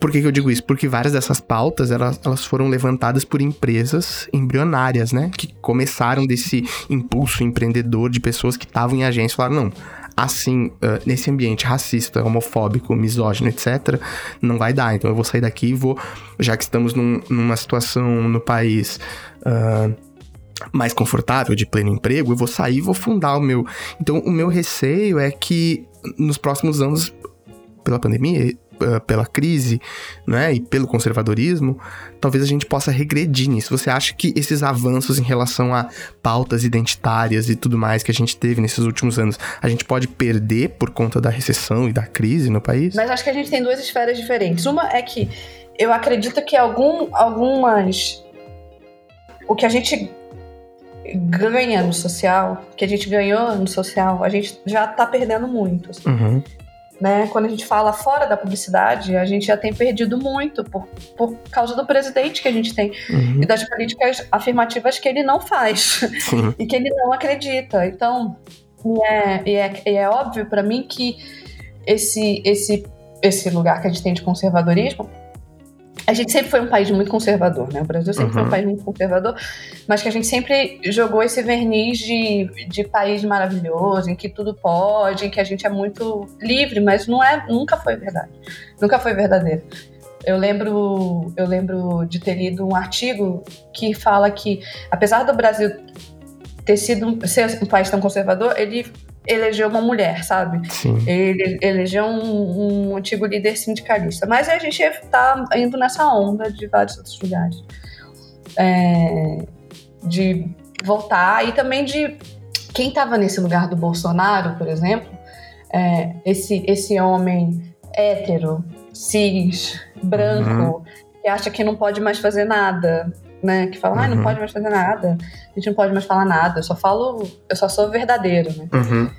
Por que, que eu digo isso? Porque várias dessas pautas, elas, elas foram levantadas por empresas embrionárias, né? Que começaram desse impulso empreendedor de pessoas que estavam em agência e falaram, não, assim, ah, nesse ambiente racista, homofóbico, misógino, etc., não vai dar. Então eu vou sair daqui e vou, já que estamos num- numa situação no país ah, mais confortável, de pleno emprego, eu vou sair e vou fundar o meu. Então o meu receio é que nos próximos anos, pela pandemia, pela crise, né, e pelo conservadorismo, talvez a gente possa regredir nisso. Você acha que esses avanços em relação a pautas identitárias e tudo mais que a gente teve nesses últimos anos, a gente pode perder por conta da recessão e da crise no país? Mas acho que a gente tem duas esferas diferentes. Uma é que eu acredito que algum, algumas. O que a gente ganha no social, que a gente ganhou no social, a gente já tá perdendo muito. assim, Uhum, né? Quando a gente fala fora da publicidade, a gente já tem perdido muito por, por causa do presidente que a gente tem uhum, e das políticas afirmativas que ele não faz sim. e que ele não acredita. Então, é, é, é óbvio para mim que esse, esse, esse lugar que a gente tem de conservadorismo, a gente sempre foi um país muito conservador, né? O Brasil sempre foi um Uhum. país muito conservador, mas que a gente sempre jogou esse verniz de, de país maravilhoso, em que tudo pode, em que a gente é muito livre, mas não é, nunca foi verdade. Nunca foi verdadeiro. Eu lembro, eu lembro de ter lido um artigo que fala que, apesar do Brasil ter sido ser um país tão conservador, ele elegeu uma mulher, sabe? Sim. Ele elegeu um, um antigo líder sindicalista. Mas a gente tá indo nessa onda de vários outros lugares. É, de voltar e também de quem estava nesse lugar do Bolsonaro, por exemplo, é, esse, esse homem hétero, cis, branco, que acha que não pode mais fazer nada, né? Que fala, ah, não Uhum. pode mais fazer nada, a gente não pode mais falar nada, eu só falo, eu só sou verdadeiro, né? Uhum,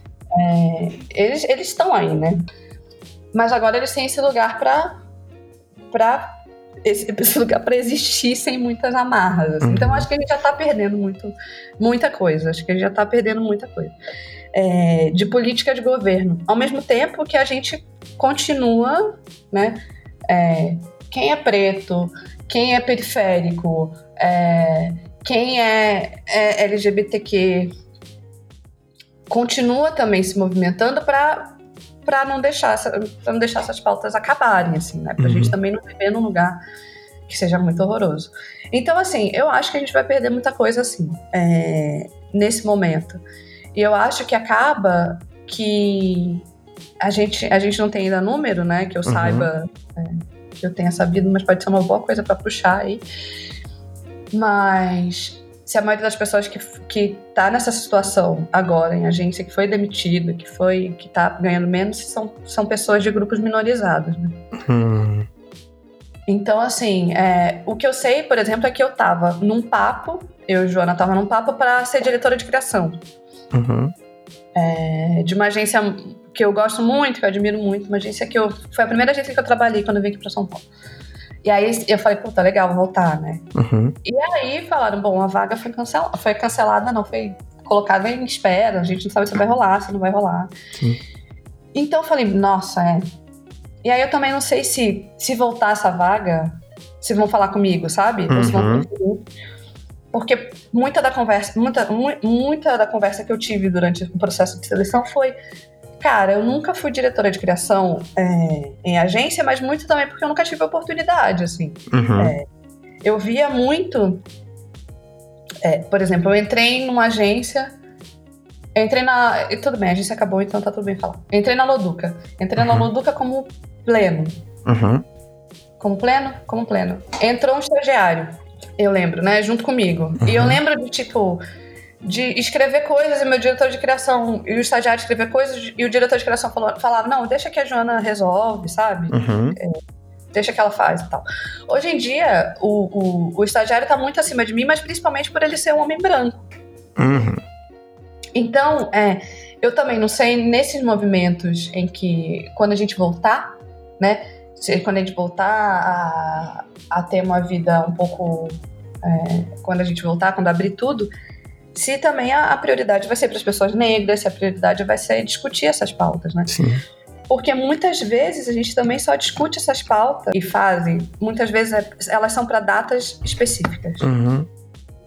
eles eles estão aí, né? Mas agora eles têm esse lugar para para esse, esse lugar para existir sem muitas amarras. assim. Uhum. Então acho que a gente já tá perdendo muito muita coisa. Acho que a gente já tá perdendo muita coisa É, de política de governo. Ao mesmo tempo que a gente continua, né? é, quem é preto, quem é periférico, é, quem é, é LGBTQ, continua também se movimentando para para não deixar pra não deixar essas pautas acabarem assim, né? Pra Uhum. gente também não viver num lugar que seja muito horroroso. Então, assim, eu acho que a gente vai perder muita coisa assim é, nesse momento. E eu acho que acaba que a gente a gente não tem ainda número, né? Que eu Uhum. saiba, é, que eu tenha sabido, mas pode ser uma boa coisa para puxar aí. Mas se a maioria das pessoas que, que tá nessa situação agora em agência, que foi demitida, que foi que tá ganhando menos, são, são pessoas de grupos minorizados, né? Hum, Então, assim, é, o que eu sei, por exemplo, é que eu tava num papo, eu e Joana tava num papo para ser diretora de criação. Uhum. É, de uma agência que eu gosto muito, que eu admiro muito, uma agência que eu. Foi a primeira agência que eu trabalhei quando eu vim aqui pra São Paulo. E aí eu falei, puta, legal, vou voltar, né? Uhum. E aí falaram, bom, a vaga foi cancelada. Foi cancelada, não, foi colocada em espera, a gente não sabe se vai rolar, se não vai rolar. Sim. Então eu falei, nossa, é. E aí eu também não sei se, se voltar essa vaga, se vão falar comigo, sabe? Ou se vão Uhum. Porque muita da conversa, muita, mu- muita da conversa que eu tive durante o processo de seleção foi, cara, eu nunca fui diretora de criação é, em agência, mas muito também porque eu nunca tive oportunidade, assim. Uhum. Eu via muito, é, por exemplo, eu entrei numa agência, eu entrei na, e tudo bem, a agência acabou, então tá tudo bem falar. Eu entrei na Loduca, entrei na Uhum. Loduca como pleno, Uhum. como pleno, como pleno. Entrou um estagiário, eu lembro, né, junto comigo. E eu Uhum. lembro de tipo de escrever coisas e meu diretor de criação e o estagiário escrever coisas e o diretor de criação falou, falava, não, deixa que a Joana resolve, sabe? Uhum. deixa que ela faz e tal. Hoje em dia, o, o, o estagiário tá muito acima de mim, mas principalmente por ele ser um homem branco. Uhum. Então, é, eu também não sei nesses movimentos em que, quando a gente voltar, né? se- Quando a gente voltar a, a ter uma vida um pouco. é, quando a gente voltar, quando abrir tudo, se também a, a prioridade vai ser para as pessoas negras, se a prioridade vai ser discutir essas pautas, né? Sim. Porque muitas vezes a gente também só discute essas pautas e fazem. Muitas vezes é- elas são para datas específicas, Uhum.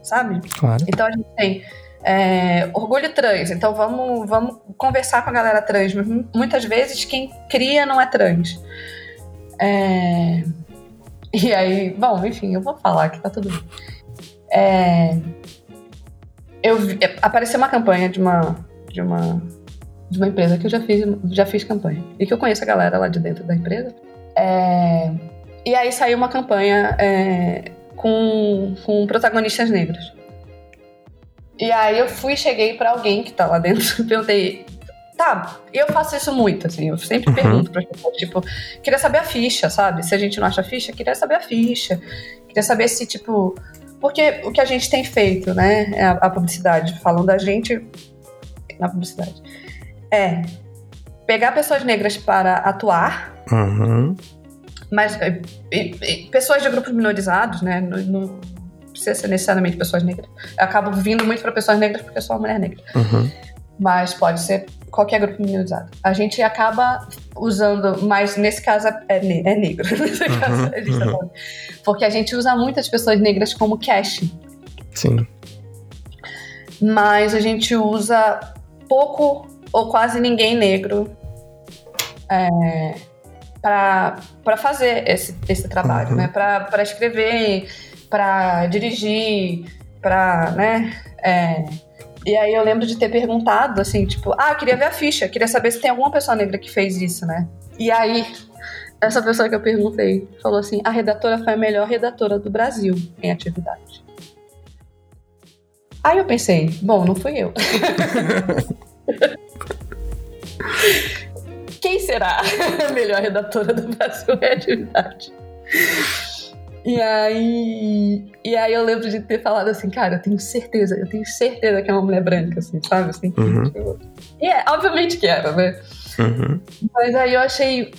sabe? Claro. Então a gente tem é, orgulho trans. Então vamos, vamos conversar com a galera trans. Mas mu- muitas vezes quem cria não é trans. É, E aí, bom, enfim, eu vou falar que tá tudo bem. É, Eu vi- é, apareceu uma campanha de uma de uma de uma empresa que eu já fiz já fiz campanha e que eu conheço a galera lá de dentro da empresa. É, E aí saiu uma campanha é, com, com protagonistas negros. E aí eu fui, cheguei pra alguém que tá lá dentro e perguntei. Tá, eu faço isso muito, assim, eu sempre Uhum. pergunto para pessoas, tipo, queria saber a ficha, sabe? Se a gente não acha a ficha, queria saber a ficha. Queria saber se, tipo. Porque o que a gente tem feito, né? é A, a publicidade, falando da gente na publicidade, é pegar pessoas negras para atuar Uhum. mas é, e- e pessoas de grupos minorizados, né? Não, precisa ser necessariamente pessoas negras. Eu acabo vindo muito para pessoas negras porque eu sou uma mulher negra. Uhum. Mas pode ser qualquer grupo minorizado. A gente acaba usando, mas nesse caso é, ne- é negro. Nesse caso, a gente tá uhum. falando. Porque a gente usa muitas pessoas negras como cash. Sim. mas a gente usa pouco ou quase ninguém negro é, para fazer esse, esse trabalho, Uhum. né? Para escrever, para dirigir, para, né? é, e aí eu lembro de ter perguntado, assim, tipo, ah, queria ver a ficha, queria saber se tem alguma pessoa negra que fez isso, né? E aí, essa pessoa que eu perguntei falou assim, a redatora foi a melhor redatora do Brasil em atividade. Aí eu pensei, bom, não fui eu. Quem será a melhor redatora do Brasil em atividade? E aí, e aí eu lembro de ter falado assim, cara, eu tenho certeza, eu tenho certeza que é uma mulher branca, assim, sabe? Assim, Uhum. tipo, e é, obviamente que era, né? Uhum. Mas aí eu achei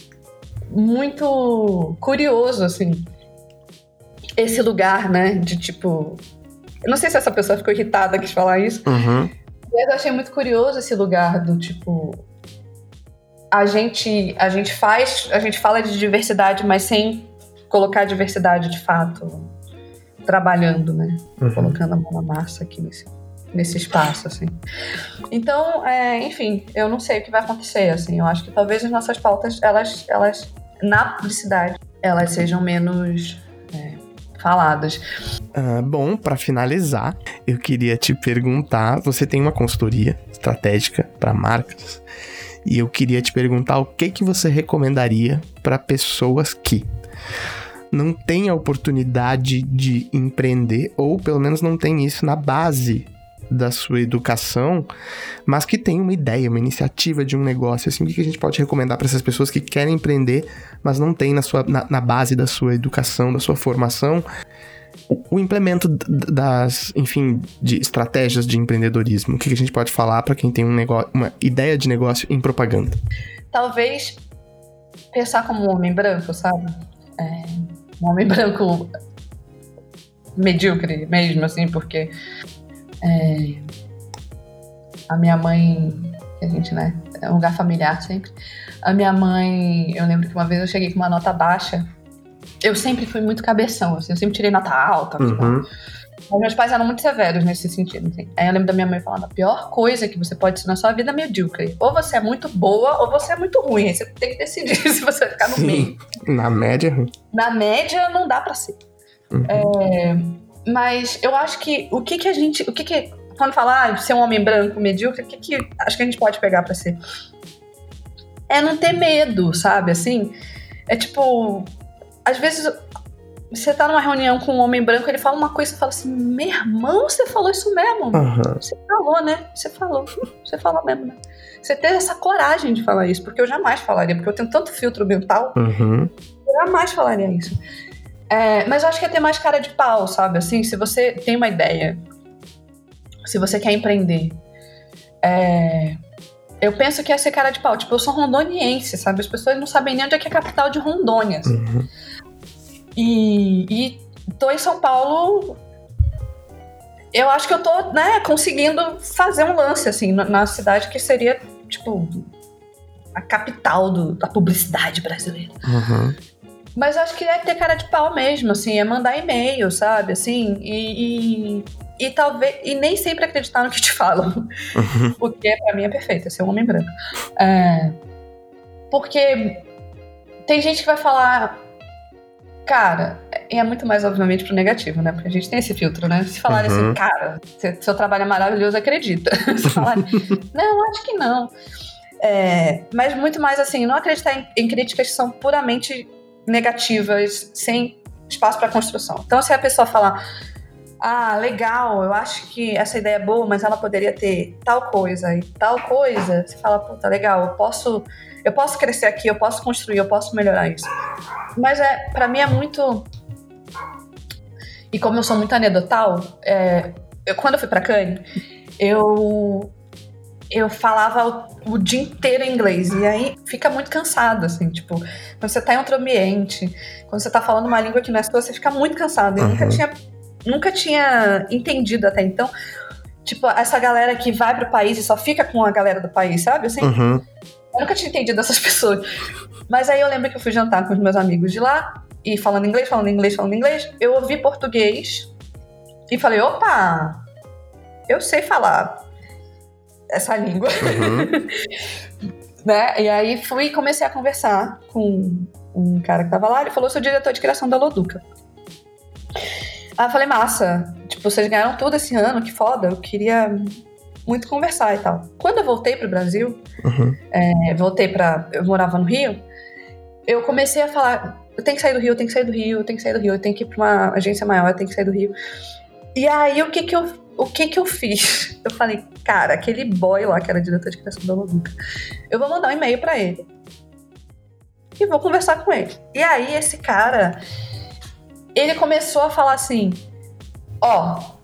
muito curioso, assim, esse lugar, né? De tipo. Eu não sei se essa pessoa ficou irritada quis falar isso, Uhum. mas eu achei muito curioso esse lugar do tipo. A gente, a gente faz, a gente fala de diversidade, mas sem colocar a diversidade de fato trabalhando, né? Uhum. colocando a mão na massa aqui nesse, nesse espaço, assim. Então, é, enfim, eu não sei o que vai acontecer, assim. Eu acho que talvez as nossas pautas, elas, elas na publicidade, elas sejam menos é, faladas. Ah, bom, para finalizar, eu queria te perguntar: você tem uma consultoria estratégica para marcas? E eu queria te perguntar o que que você recomendaria para pessoas que não têm a oportunidade de empreender ou pelo menos não têm isso na base da sua educação, mas que tem uma ideia, uma iniciativa de um negócio, assim, o que a gente pode recomendar para essas pessoas que querem empreender, mas não tem na, sua, na, na base da sua educação, da sua formação, o implemento das, enfim, de estratégias de empreendedorismo. O que a gente pode falar para quem tem um negócio, uma ideia de negócio em propaganda? Talvez pensar como um homem branco, sabe? É, um homem branco medíocre mesmo, assim, porque é, a minha mãe, a gente, né, é um lugar familiar sempre. A minha mãe, eu lembro que uma vez eu cheguei com uma nota baixa. Eu sempre fui muito cabeção, assim, eu sempre tirei nota alta. Uhum. Mas meus pais eram muito severos nesse sentido. Assim. Aí eu lembro da minha mãe falando: a pior coisa que você pode ser na sua vida é medíocre. Ou você é muito boa ou você é muito ruim. Aí você tem que decidir se você vai ficar no Sim. meio. Na média, é ruim. Na média, não dá pra ser. Uhum. É, mas eu acho que o que que a gente. O que que. Quando falar ah, ser um homem branco medíocre, o que que acho que a gente pode pegar pra ser? É não ter medo, sabe? Assim. É tipo. Às vezes você tá numa reunião com um homem branco, ele fala uma coisa e você fala assim: meu irmão, você falou isso mesmo? Uhum. Você falou, né? Você falou. Você falou mesmo, né? Você teve essa coragem de falar isso, porque eu jamais falaria, porque eu tenho tanto filtro mental, Uhum. eu jamais falaria isso. É, mas eu acho que é ter mais cara de pau, sabe? Assim, se você tem uma ideia, se você quer empreender, é, eu penso que é ser cara de pau. Tipo, eu sou rondoniense, sabe? As pessoas não sabem nem onde é que é a capital de Rondônia. assim. Uhum. E, e tô em São Paulo. Eu acho que eu tô, né, conseguindo fazer um lance, assim, na, na cidade que seria, tipo, a capital do- da publicidade brasileira. Uhum. Mas eu acho que é ter cara de pau mesmo, assim, é mandar e-mail, sabe, assim, e, e, e talvez, e nem sempre acreditar no que te falam, Uhum. porque pra mim é perfeito, é ser um homem branco. É, porque tem gente que vai falar, cara, e é muito mais obviamente pro negativo, né, porque a gente tem esse filtro, né, se falarem Uhum. assim, cara, seu, trabalho é maravilhoso, acredita. se falarem, não, acho que não. É, mas muito mais assim, não acreditar em, em críticas que são puramente negativas, sem espaço para construção. Então, se a pessoa falar, ah, legal, eu acho que essa ideia é boa, mas ela poderia ter tal coisa e tal coisa, você fala, puta, legal, eu posso, eu posso crescer aqui, eu posso construir, eu posso melhorar isso. Mas é, para mim é muito e como eu sou muito anedotal, é, eu, quando eu fui pra Cannes, eu eu falava o, o dia inteiro em inglês. E aí fica muito cansado, assim, tipo, quando você tá em outro ambiente, quando você tá falando uma língua que não é sua, você fica muito cansado. Eu nunca Uhum. tinha, nunca tinha entendido até então. Tipo, essa galera que vai pro país e só fica com a galera do país, sabe? Assim, Uhum. Eu nunca tinha entendido essas pessoas. Mas aí eu lembro que eu fui jantar com os meus amigos de lá, e falando inglês, falando inglês, falando inglês, eu ouvi português e falei, opa, eu sei falar essa língua. Uhum. né? E aí fui e comecei a conversar com um cara que tava lá, ele falou, sou diretor de criação da Loduca. Aí eu falei, massa, tipo, vocês ganharam tudo esse ano, que foda, eu queria muito conversar e tal. Quando eu voltei pro Brasil, Uhum. é, voltei pra. Eu morava no Rio, eu comecei a falar: eu tenho que sair do Rio, eu tenho que sair do Rio, eu tenho que sair do Rio, eu tenho que ir pra uma agência maior, eu tenho que sair do Rio. E aí, o que que eu, o que que eu fiz? Eu falei: cara, aquele boy lá que era diretor de criação da Loduca, eu vou mandar um e-mail pra ele. E vou conversar com ele. E aí, esse cara, ele começou a falar assim: ó.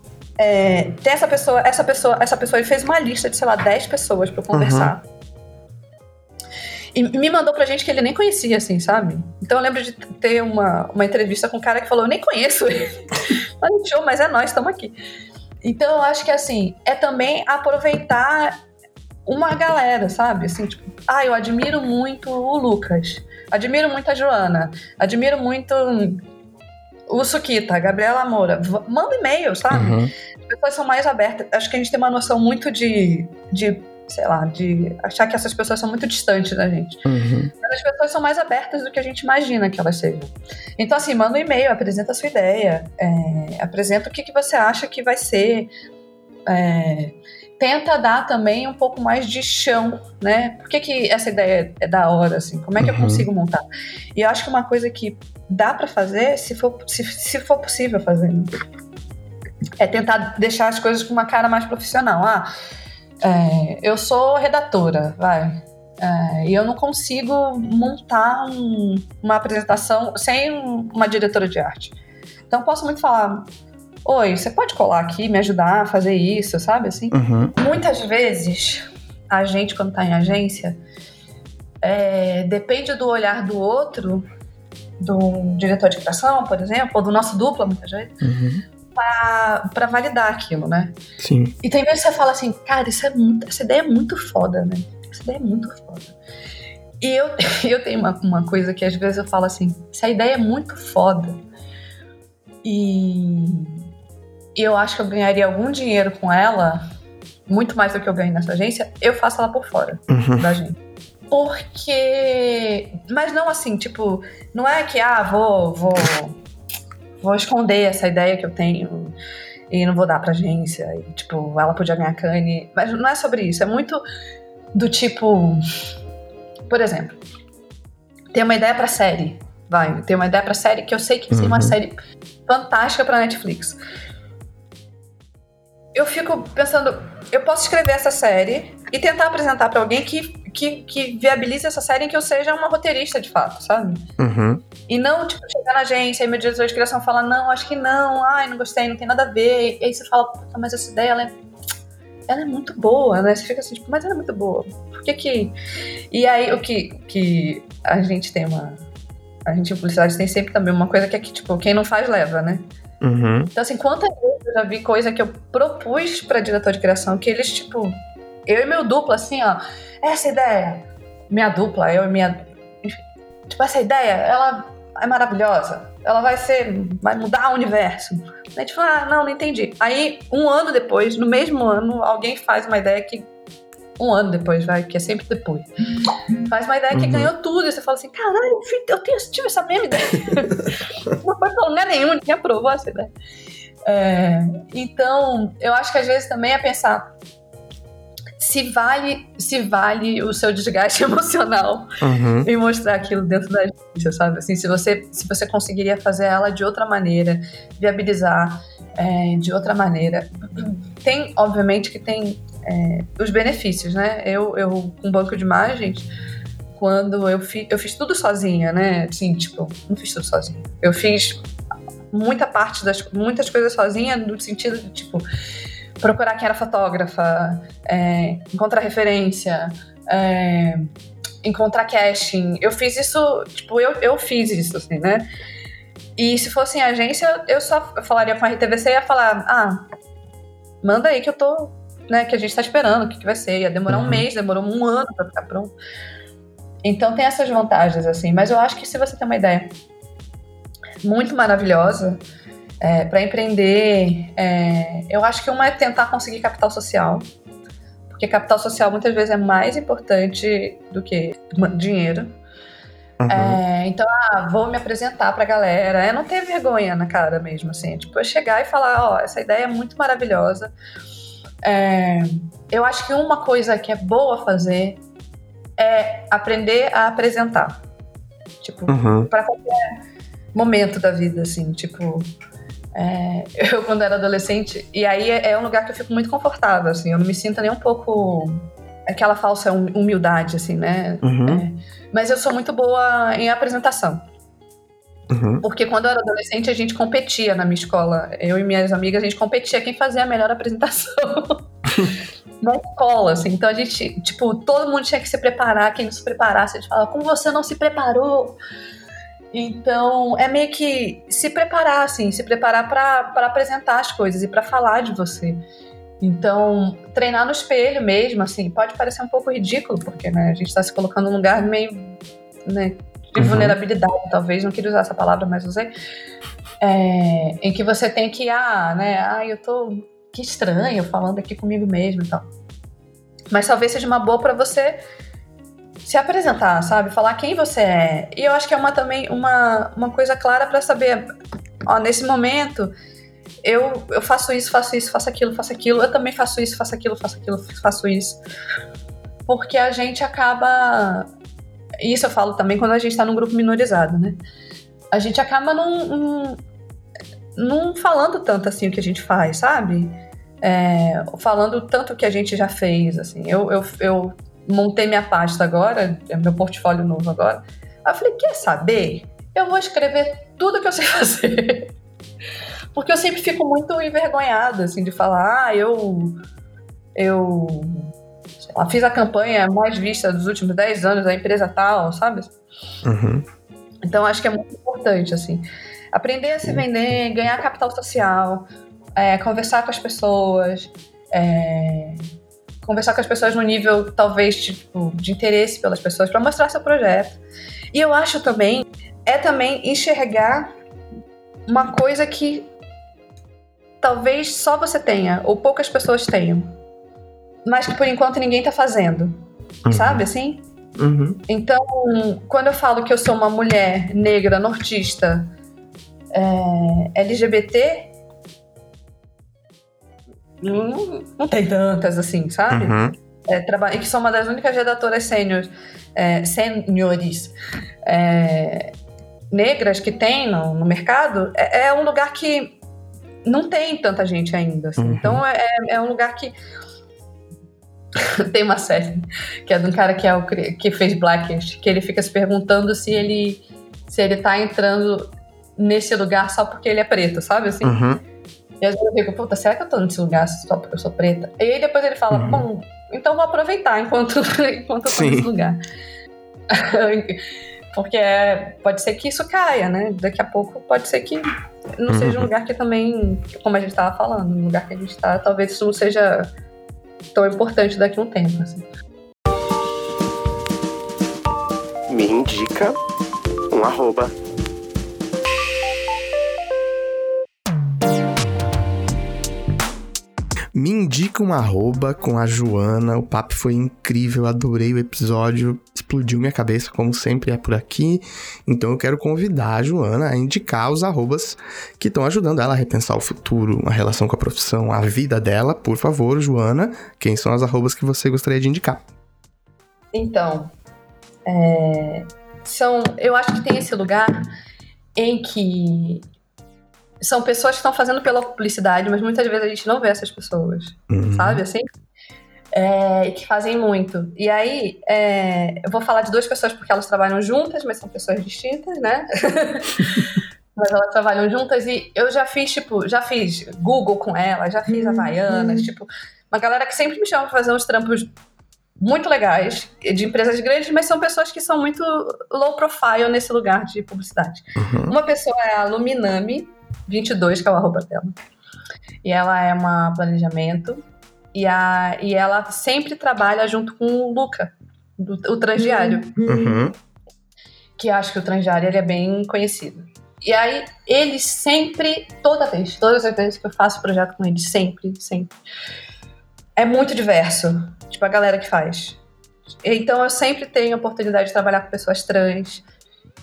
É, tem essa pessoa, essa pessoa, essa pessoa, ele fez uma lista de, sei lá, 10 pessoas pra eu conversar. E me mandou pra gente que ele nem conhecia, assim, sabe? Então eu lembro de ter uma, uma entrevista com um cara que falou: Eu nem conheço ele. mas, show, mas é nós, estamos aqui. Então eu acho que, assim, é também aproveitar uma galera, sabe? Assim, tipo, ah, eu admiro muito o Lucas, admiro muito a Joana, admiro muito o Suquita, a Gabriela Moura. Manda e-mail, sabe? Uhum. As pessoas são mais abertas. Acho que a gente tem uma noção muito de, de, sei lá, de achar que essas pessoas são muito distantes da gente. Uhum. Mas as pessoas são mais abertas do que a gente imagina que elas sejam. Então, assim, manda um e-mail, apresenta a sua ideia, é, apresenta o que, que você acha que vai ser. é, tenta dar também um pouco mais de chão, né? Por que, que essa ideia é da hora, assim? Como é que eu Uhum. consigo montar? E eu acho que uma coisa que dá pra fazer, se for, se, se for possível fazer, né? é tentar deixar as coisas com uma cara mais profissional. Ah, é, eu sou redatora, vai. É, e eu não consigo montar um, uma apresentação sem uma diretora de arte. Então posso muito falar, oi, você pode colar aqui, me ajudar a fazer isso, sabe assim? Uhum. Muitas vezes a gente quando está em agência é, depende do olhar do outro, do diretor de criação, por exemplo, ou do nosso dupla muitas vezes. Uhum. Pra, validar aquilo, né? Sim. E tem vezes que você fala assim, cara, isso é muito, essa ideia é muito foda, né? Essa ideia é muito foda. E eu, eu tenho uma, uma coisa que às vezes eu falo assim, essa ideia é muito foda. E eu acho que eu ganharia algum dinheiro com ela, muito mais do que eu ganho nessa agência, eu faço ela por fora uhum. da gente. Porque. Mas não assim, tipo, não é que, ah, vou, vou vou esconder essa ideia que eu tenho e não vou dar pra agência. E, tipo, ela podia ganhar cane. Mas não é sobre isso. É muito do tipo. Por exemplo, tem uma ideia pra série. Vai, tem uma ideia pra série que eu sei que vai ser uma uhum. série fantástica pra Netflix. Eu fico pensando, eu posso escrever essa série e tentar apresentar para alguém que que, que viabilize essa série em que eu seja uma roteirista de fato, sabe? Uhum. E não, tipo, chegar na agência e meu diretor de criação fala, não, acho que não, ai, não gostei, não tem nada a ver. E aí você fala, puta, mas essa ideia, ela é, ela é muito boa, né? Você fica assim, tipo, mas ela é muito boa. Por que que... E aí, o que, que a gente tem uma... A gente em publicidade tem sempre também uma coisa que é que, tipo, quem não faz, leva, né? Uhum. Então, assim, quantas vezes eu já vi coisa que eu propus pra diretor de criação que eles, tipo... Eu e meu duplo, assim, ó essa ideia, minha dupla, eu e minha. Tipo, essa ideia, ela é maravilhosa. Ela vai ser. vai mudar o universo. A gente fala, ah, não, não entendi. Aí, um ano depois, no mesmo ano, alguém faz uma ideia que. Um ano depois, vai, que é sempre depois. Faz uma ideia que uhum. ganhou tudo. E você fala assim: caralho, eu tenho, tive essa mesma ideia. não foi pra lugar nenhum, ninguém aprovou essa ideia. É, então, eu acho que às vezes também é pensar se vale, se vale o seu desgaste emocional uhum. em mostrar aquilo dentro da agência, sabe? Assim, se você, se você conseguiria fazer ela de outra maneira, viabilizar é, de outra maneira. Tem, obviamente, que tem é, os benefícios, né? Eu, eu com banco de imagens, quando eu fiz, eu fiz tudo sozinha, né? Assim, tipo, não fiz tudo sozinha. Eu fiz muita parte das muitas coisas sozinha no sentido de tipo procurar quem era fotógrafa, é, encontrar referência, é, encontrar casting. Eu fiz isso, tipo, eu, eu fiz isso, assim, né? E se fosse em agência, eu só falaria com a RTVC e ia falar, ah, manda aí que eu tô, né, que a gente tá esperando, o que, que vai ser. Ia demorar uhum. um mês, demorou um ano pra ficar pronto. Então tem essas vantagens, assim, mas eu acho que se você tem uma ideia muito maravilhosa, é, para empreender, é, eu acho que uma é tentar conseguir capital social, porque capital social muitas vezes é mais importante do que dinheiro. Uhum. É, então, ah, vou me apresentar pra galera. É não ter vergonha na cara mesmo, assim. Tipo, eu chegar e falar, ó, essa ideia é muito maravilhosa. É, eu acho que uma coisa que é boa fazer é aprender a apresentar. Tipo, uhum. para qualquer momento da vida, assim. Tipo, é, eu, quando era adolescente, e aí é, é, um lugar que eu fico muito confortável, assim, eu não me sinto nem um pouco aquela falsa hum, humildade, assim, né? Uhum. É, mas eu sou muito boa em apresentação. Uhum. Porque quando eu era adolescente, a gente competia na minha escola. Eu e minhas amigas, a gente competia quem fazia a melhor apresentação. na escola, assim. Então a gente, tipo, todo mundo tinha que se preparar. Quem não se preparasse, a gente falava, como você não se preparou? Então, é meio que se preparar, assim, se preparar para apresentar as coisas e para falar de você. Então, treinar no espelho mesmo, assim, pode parecer um pouco ridículo, porque né, a gente está se colocando num lugar meio né, de uhum. vulnerabilidade, talvez, não queria usar essa palavra, mas usei, é, em que você tem que, ah, né, ah, eu tô, que estranho falando aqui comigo mesmo e tal. Mas talvez seja uma boa para você se apresentar, sabe? Falar quem você é. E eu acho que é uma também uma, uma coisa clara para saber, ó, nesse momento eu, eu faço isso, faço isso, faço aquilo, faço aquilo, eu também faço isso, faço aquilo, faço aquilo, faço isso. Porque a gente acaba. Isso eu falo também quando a gente está num grupo minorizado, né? A gente acaba num não falando tanto assim o que a gente faz, sabe? É, falando tanto o que a gente já fez, assim. Eu, eu, eu montei minha pasta agora, é meu portfólio novo agora. Eu falei, quer saber? Eu vou escrever tudo que eu sei fazer. Porque eu sempre fico muito envergonhada, assim, de falar, ah, eu. Eu. Lá, fiz a campanha mais vista dos últimos 10 anos da empresa tal, sabe? Uhum. Então acho que é muito importante, assim. Aprender a se vender, ganhar capital social, é, conversar com as pessoas, é, conversar com as pessoas no nível, talvez, tipo, de interesse pelas pessoas, para mostrar seu projeto. E eu acho também, é também enxergar uma coisa que talvez só você tenha, ou poucas pessoas tenham, mas que por enquanto ninguém tá fazendo. Uhum. Sabe assim? Uhum. Então, quando eu falo que eu sou uma mulher negra, nortista, é, LGBT, não, não tem tantas assim, sabe? Uhum. É, traba- e que sou uma das únicas redatoras sêniores, é, sêniores é, negras que tem no, no mercado, é, é um lugar que não tem tanta gente ainda. assim. Uhum. Então é, é um lugar que. tem uma série que é de um cara que, é o, que fez Blackish, que ele fica se perguntando se ele, se ele tá entrando nesse lugar só porque ele é preto, sabe? Assim? Uhum. E às vezes eu fico, puta, será que eu tô nesse lugar só porque eu sou preta? E aí depois ele fala, Uhum. bom, então vou aproveitar enquanto, enquanto eu tô Sim. nesse lugar. porque é, pode ser que isso caia, né? Daqui a pouco pode ser que não seja um Uhum. lugar que também, como a gente tava falando, no lugar que a gente tá, talvez isso não seja tão importante daqui a um tempo, assim. Me indica um arroba. Me indica um arroba com a Joana. O papo foi incrível, adorei o episódio, explodiu minha cabeça, como sempre é por aqui. Então eu quero convidar a Joana a indicar os arrobas que estão ajudando ela a repensar o futuro, a relação com a profissão, a vida dela. Por favor, Joana, quem são as arrobas que você gostaria de indicar? Então, é, são, eu acho que tem esse lugar em que são pessoas que estão fazendo pela publicidade, mas muitas vezes a gente não vê essas pessoas, Uhum. sabe assim? É, e que fazem muito. E aí, é, eu vou falar de duas pessoas porque elas trabalham juntas, mas são pessoas distintas, né? mas elas trabalham juntas e eu já fiz, tipo, já fiz Google com elas, já fiz Havaianas, tipo, uma galera que sempre me chama pra fazer uns trampos muito legais, de empresas grandes, mas são pessoas que são muito low profile nesse lugar de publicidade. Uhum. Uma pessoa é a Luminami 22, que é o arroba dela. E ela é uma planejamento. E, a, e ela sempre trabalha junto com o Luca, do, o transdiário. Uhum. Que acho que o transdiário ele é bem conhecido. E aí, eles sempre, toda vez, todas as vezes que eu faço projeto com eles, sempre, sempre. É muito diverso. Tipo, a galera que faz. Então, eu sempre tenho a oportunidade de trabalhar com pessoas trans.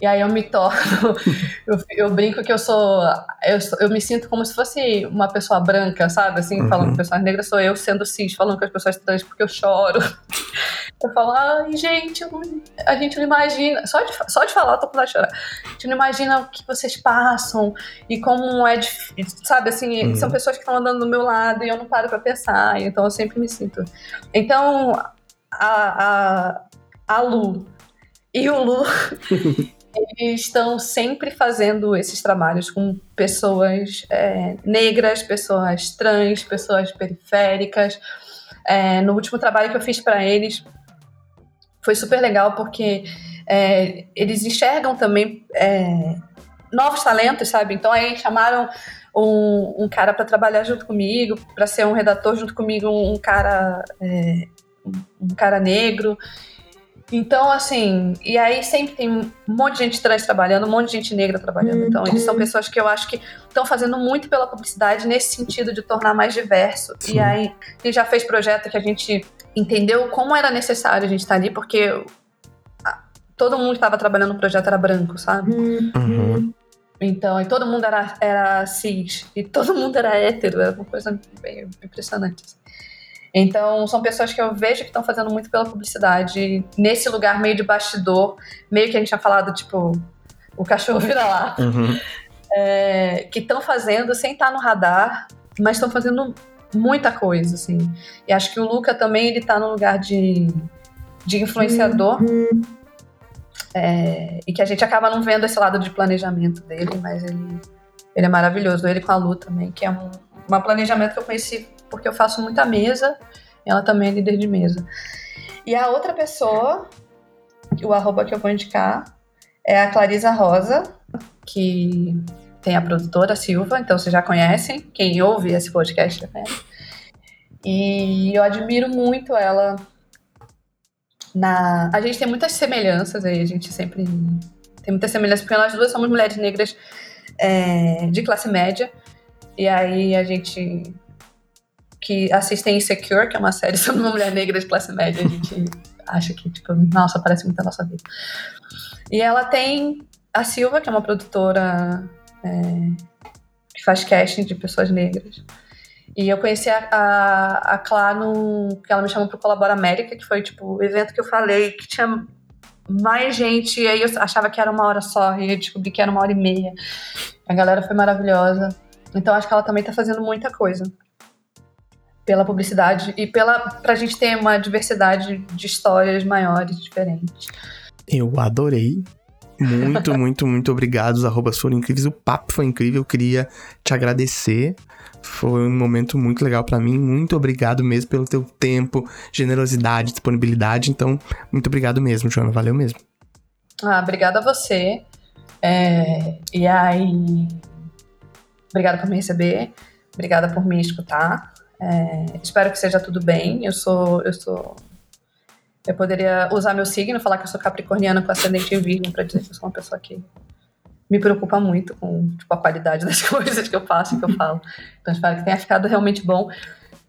E aí eu me torno. eu, eu brinco que eu sou, eu sou- Eu me sinto como se fosse uma pessoa branca, sabe? Assim, Uhum. falando com pessoas negras, sou eu sendo cis, falando com as pessoas trans porque eu choro. Eu falo, ai, gente, a gente não imagina. Só de, só de falar, eu tô com de chorar. A gente não imagina o que vocês passam e como é difícil. Sabe, assim, Uhum. são pessoas que estão andando do meu lado e eu não paro pra pensar. Então eu sempre me sinto. Então, a, a, a Lu e o Lu. Eles estão sempre fazendo esses trabalhos com pessoas é, negras, pessoas trans, pessoas periféricas. É, no último trabalho que eu fiz para eles, foi super legal porque é, eles enxergam também é, novos talentos, sabe? Então aí chamaram um, um cara para trabalhar junto comigo, para ser um redator junto comigo, um cara é, um cara negro. Então, assim, e aí sempre tem um monte de gente trans trabalhando, um monte de gente negra trabalhando. Então, eles são pessoas que eu acho que estão fazendo muito pela publicidade nesse sentido de tornar mais diverso. Sim. E aí, gente já fez projeto que a gente entendeu como era necessário a gente estar ali, porque todo mundo que estava trabalhando no projeto era branco, sabe? Uhum. Então, e todo mundo era, era cis, e todo mundo era hétero, era uma coisa bem impressionante. Então, são pessoas que eu vejo que estão fazendo muito pela publicidade, nesse lugar meio de bastidor, meio que a gente tinha falado, tipo, o cachorro vira lá. Uhum. é, que estão fazendo sem estar no radar, mas estão fazendo muita coisa, assim. E acho que o Luca também, ele tá no lugar de, de influenciador. É, e que a gente acaba não vendo esse lado de planejamento dele, mas ele, ele é maravilhoso. Ele com a Lu também, que é um, um planejamento que eu conheci porque eu faço muita mesa, ela também é líder de mesa. E a outra pessoa, o arroba que eu vou indicar, é a Clarisa Rosa, que tem a produtora Silva, então vocês já conhecem, quem ouve esse podcast já conhece. E eu admiro muito ela na. A gente tem muitas semelhanças aí, a gente sempre tem muitas semelhanças, porque nós duas somos mulheres negras é, de classe média. E aí a gente que assistem Insecure, que é uma série sobre uma mulher negra de classe média, a gente acha que, tipo, nossa, parece muito a nossa vida. E ela tem a Silva, que é uma produtora é, que faz casting de pessoas negras. E eu conheci a, a, a Clá no. que ela me chamou pro Colabora América, que foi tipo o evento que eu falei, que tinha mais gente, e aí eu achava que era uma hora só, e eu descobri que era uma hora e meia. A galera foi maravilhosa. Então acho que ela também tá fazendo muita coisa pela publicidade e pela pra gente ter uma diversidade de histórias maiores, diferentes. Eu adorei. Muito, muito, muito obrigado. Os arrobas foram incríveis. O papo foi incrível. Eu queria te agradecer. Foi um momento muito legal para mim. Muito obrigado mesmo pelo teu tempo, generosidade, disponibilidade. Então, muito obrigado mesmo, Joana. Valeu mesmo. Ah, obrigada a você. É, e aí, obrigada por me receber. Obrigada por me escutar. É, espero que seja tudo bem. Eu sou, eu sou eu poderia usar meu signo, falar que eu sou capricorniana com ascendente em virgem, para dizer que eu sou uma pessoa que me preocupa muito com tipo, a qualidade das coisas que eu faço que eu falo. Então espero que tenha ficado realmente bom.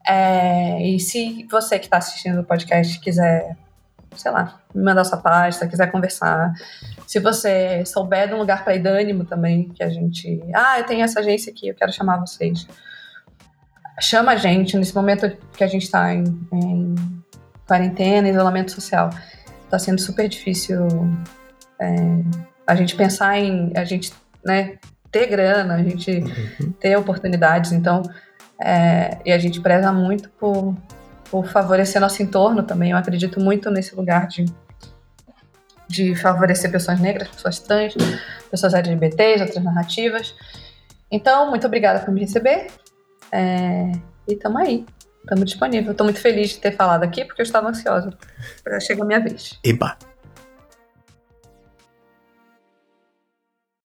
É, e se você que está assistindo o podcast quiser, sei lá, me mandar sua pasta, quiser conversar, se você souber de um lugar para ir ânimo também, que a gente. Ah, eu tenho essa agência aqui, eu quero chamar vocês. Chama a gente nesse momento que a gente está em, em quarentena, isolamento social. Está sendo super difícil é, a gente pensar em a gente né, ter grana, a gente uhum. ter oportunidades. Então, é, e a gente preza muito por, por favorecer nosso entorno também. Eu acredito muito nesse lugar de, de favorecer pessoas negras, pessoas trans, pessoas LGBTs, outras narrativas. Então, muito obrigada por me receber. É, e tamo aí. Estamos disponível. Estou muito feliz de ter falado aqui porque eu estava ansiosa para chegar a minha vez. Eba!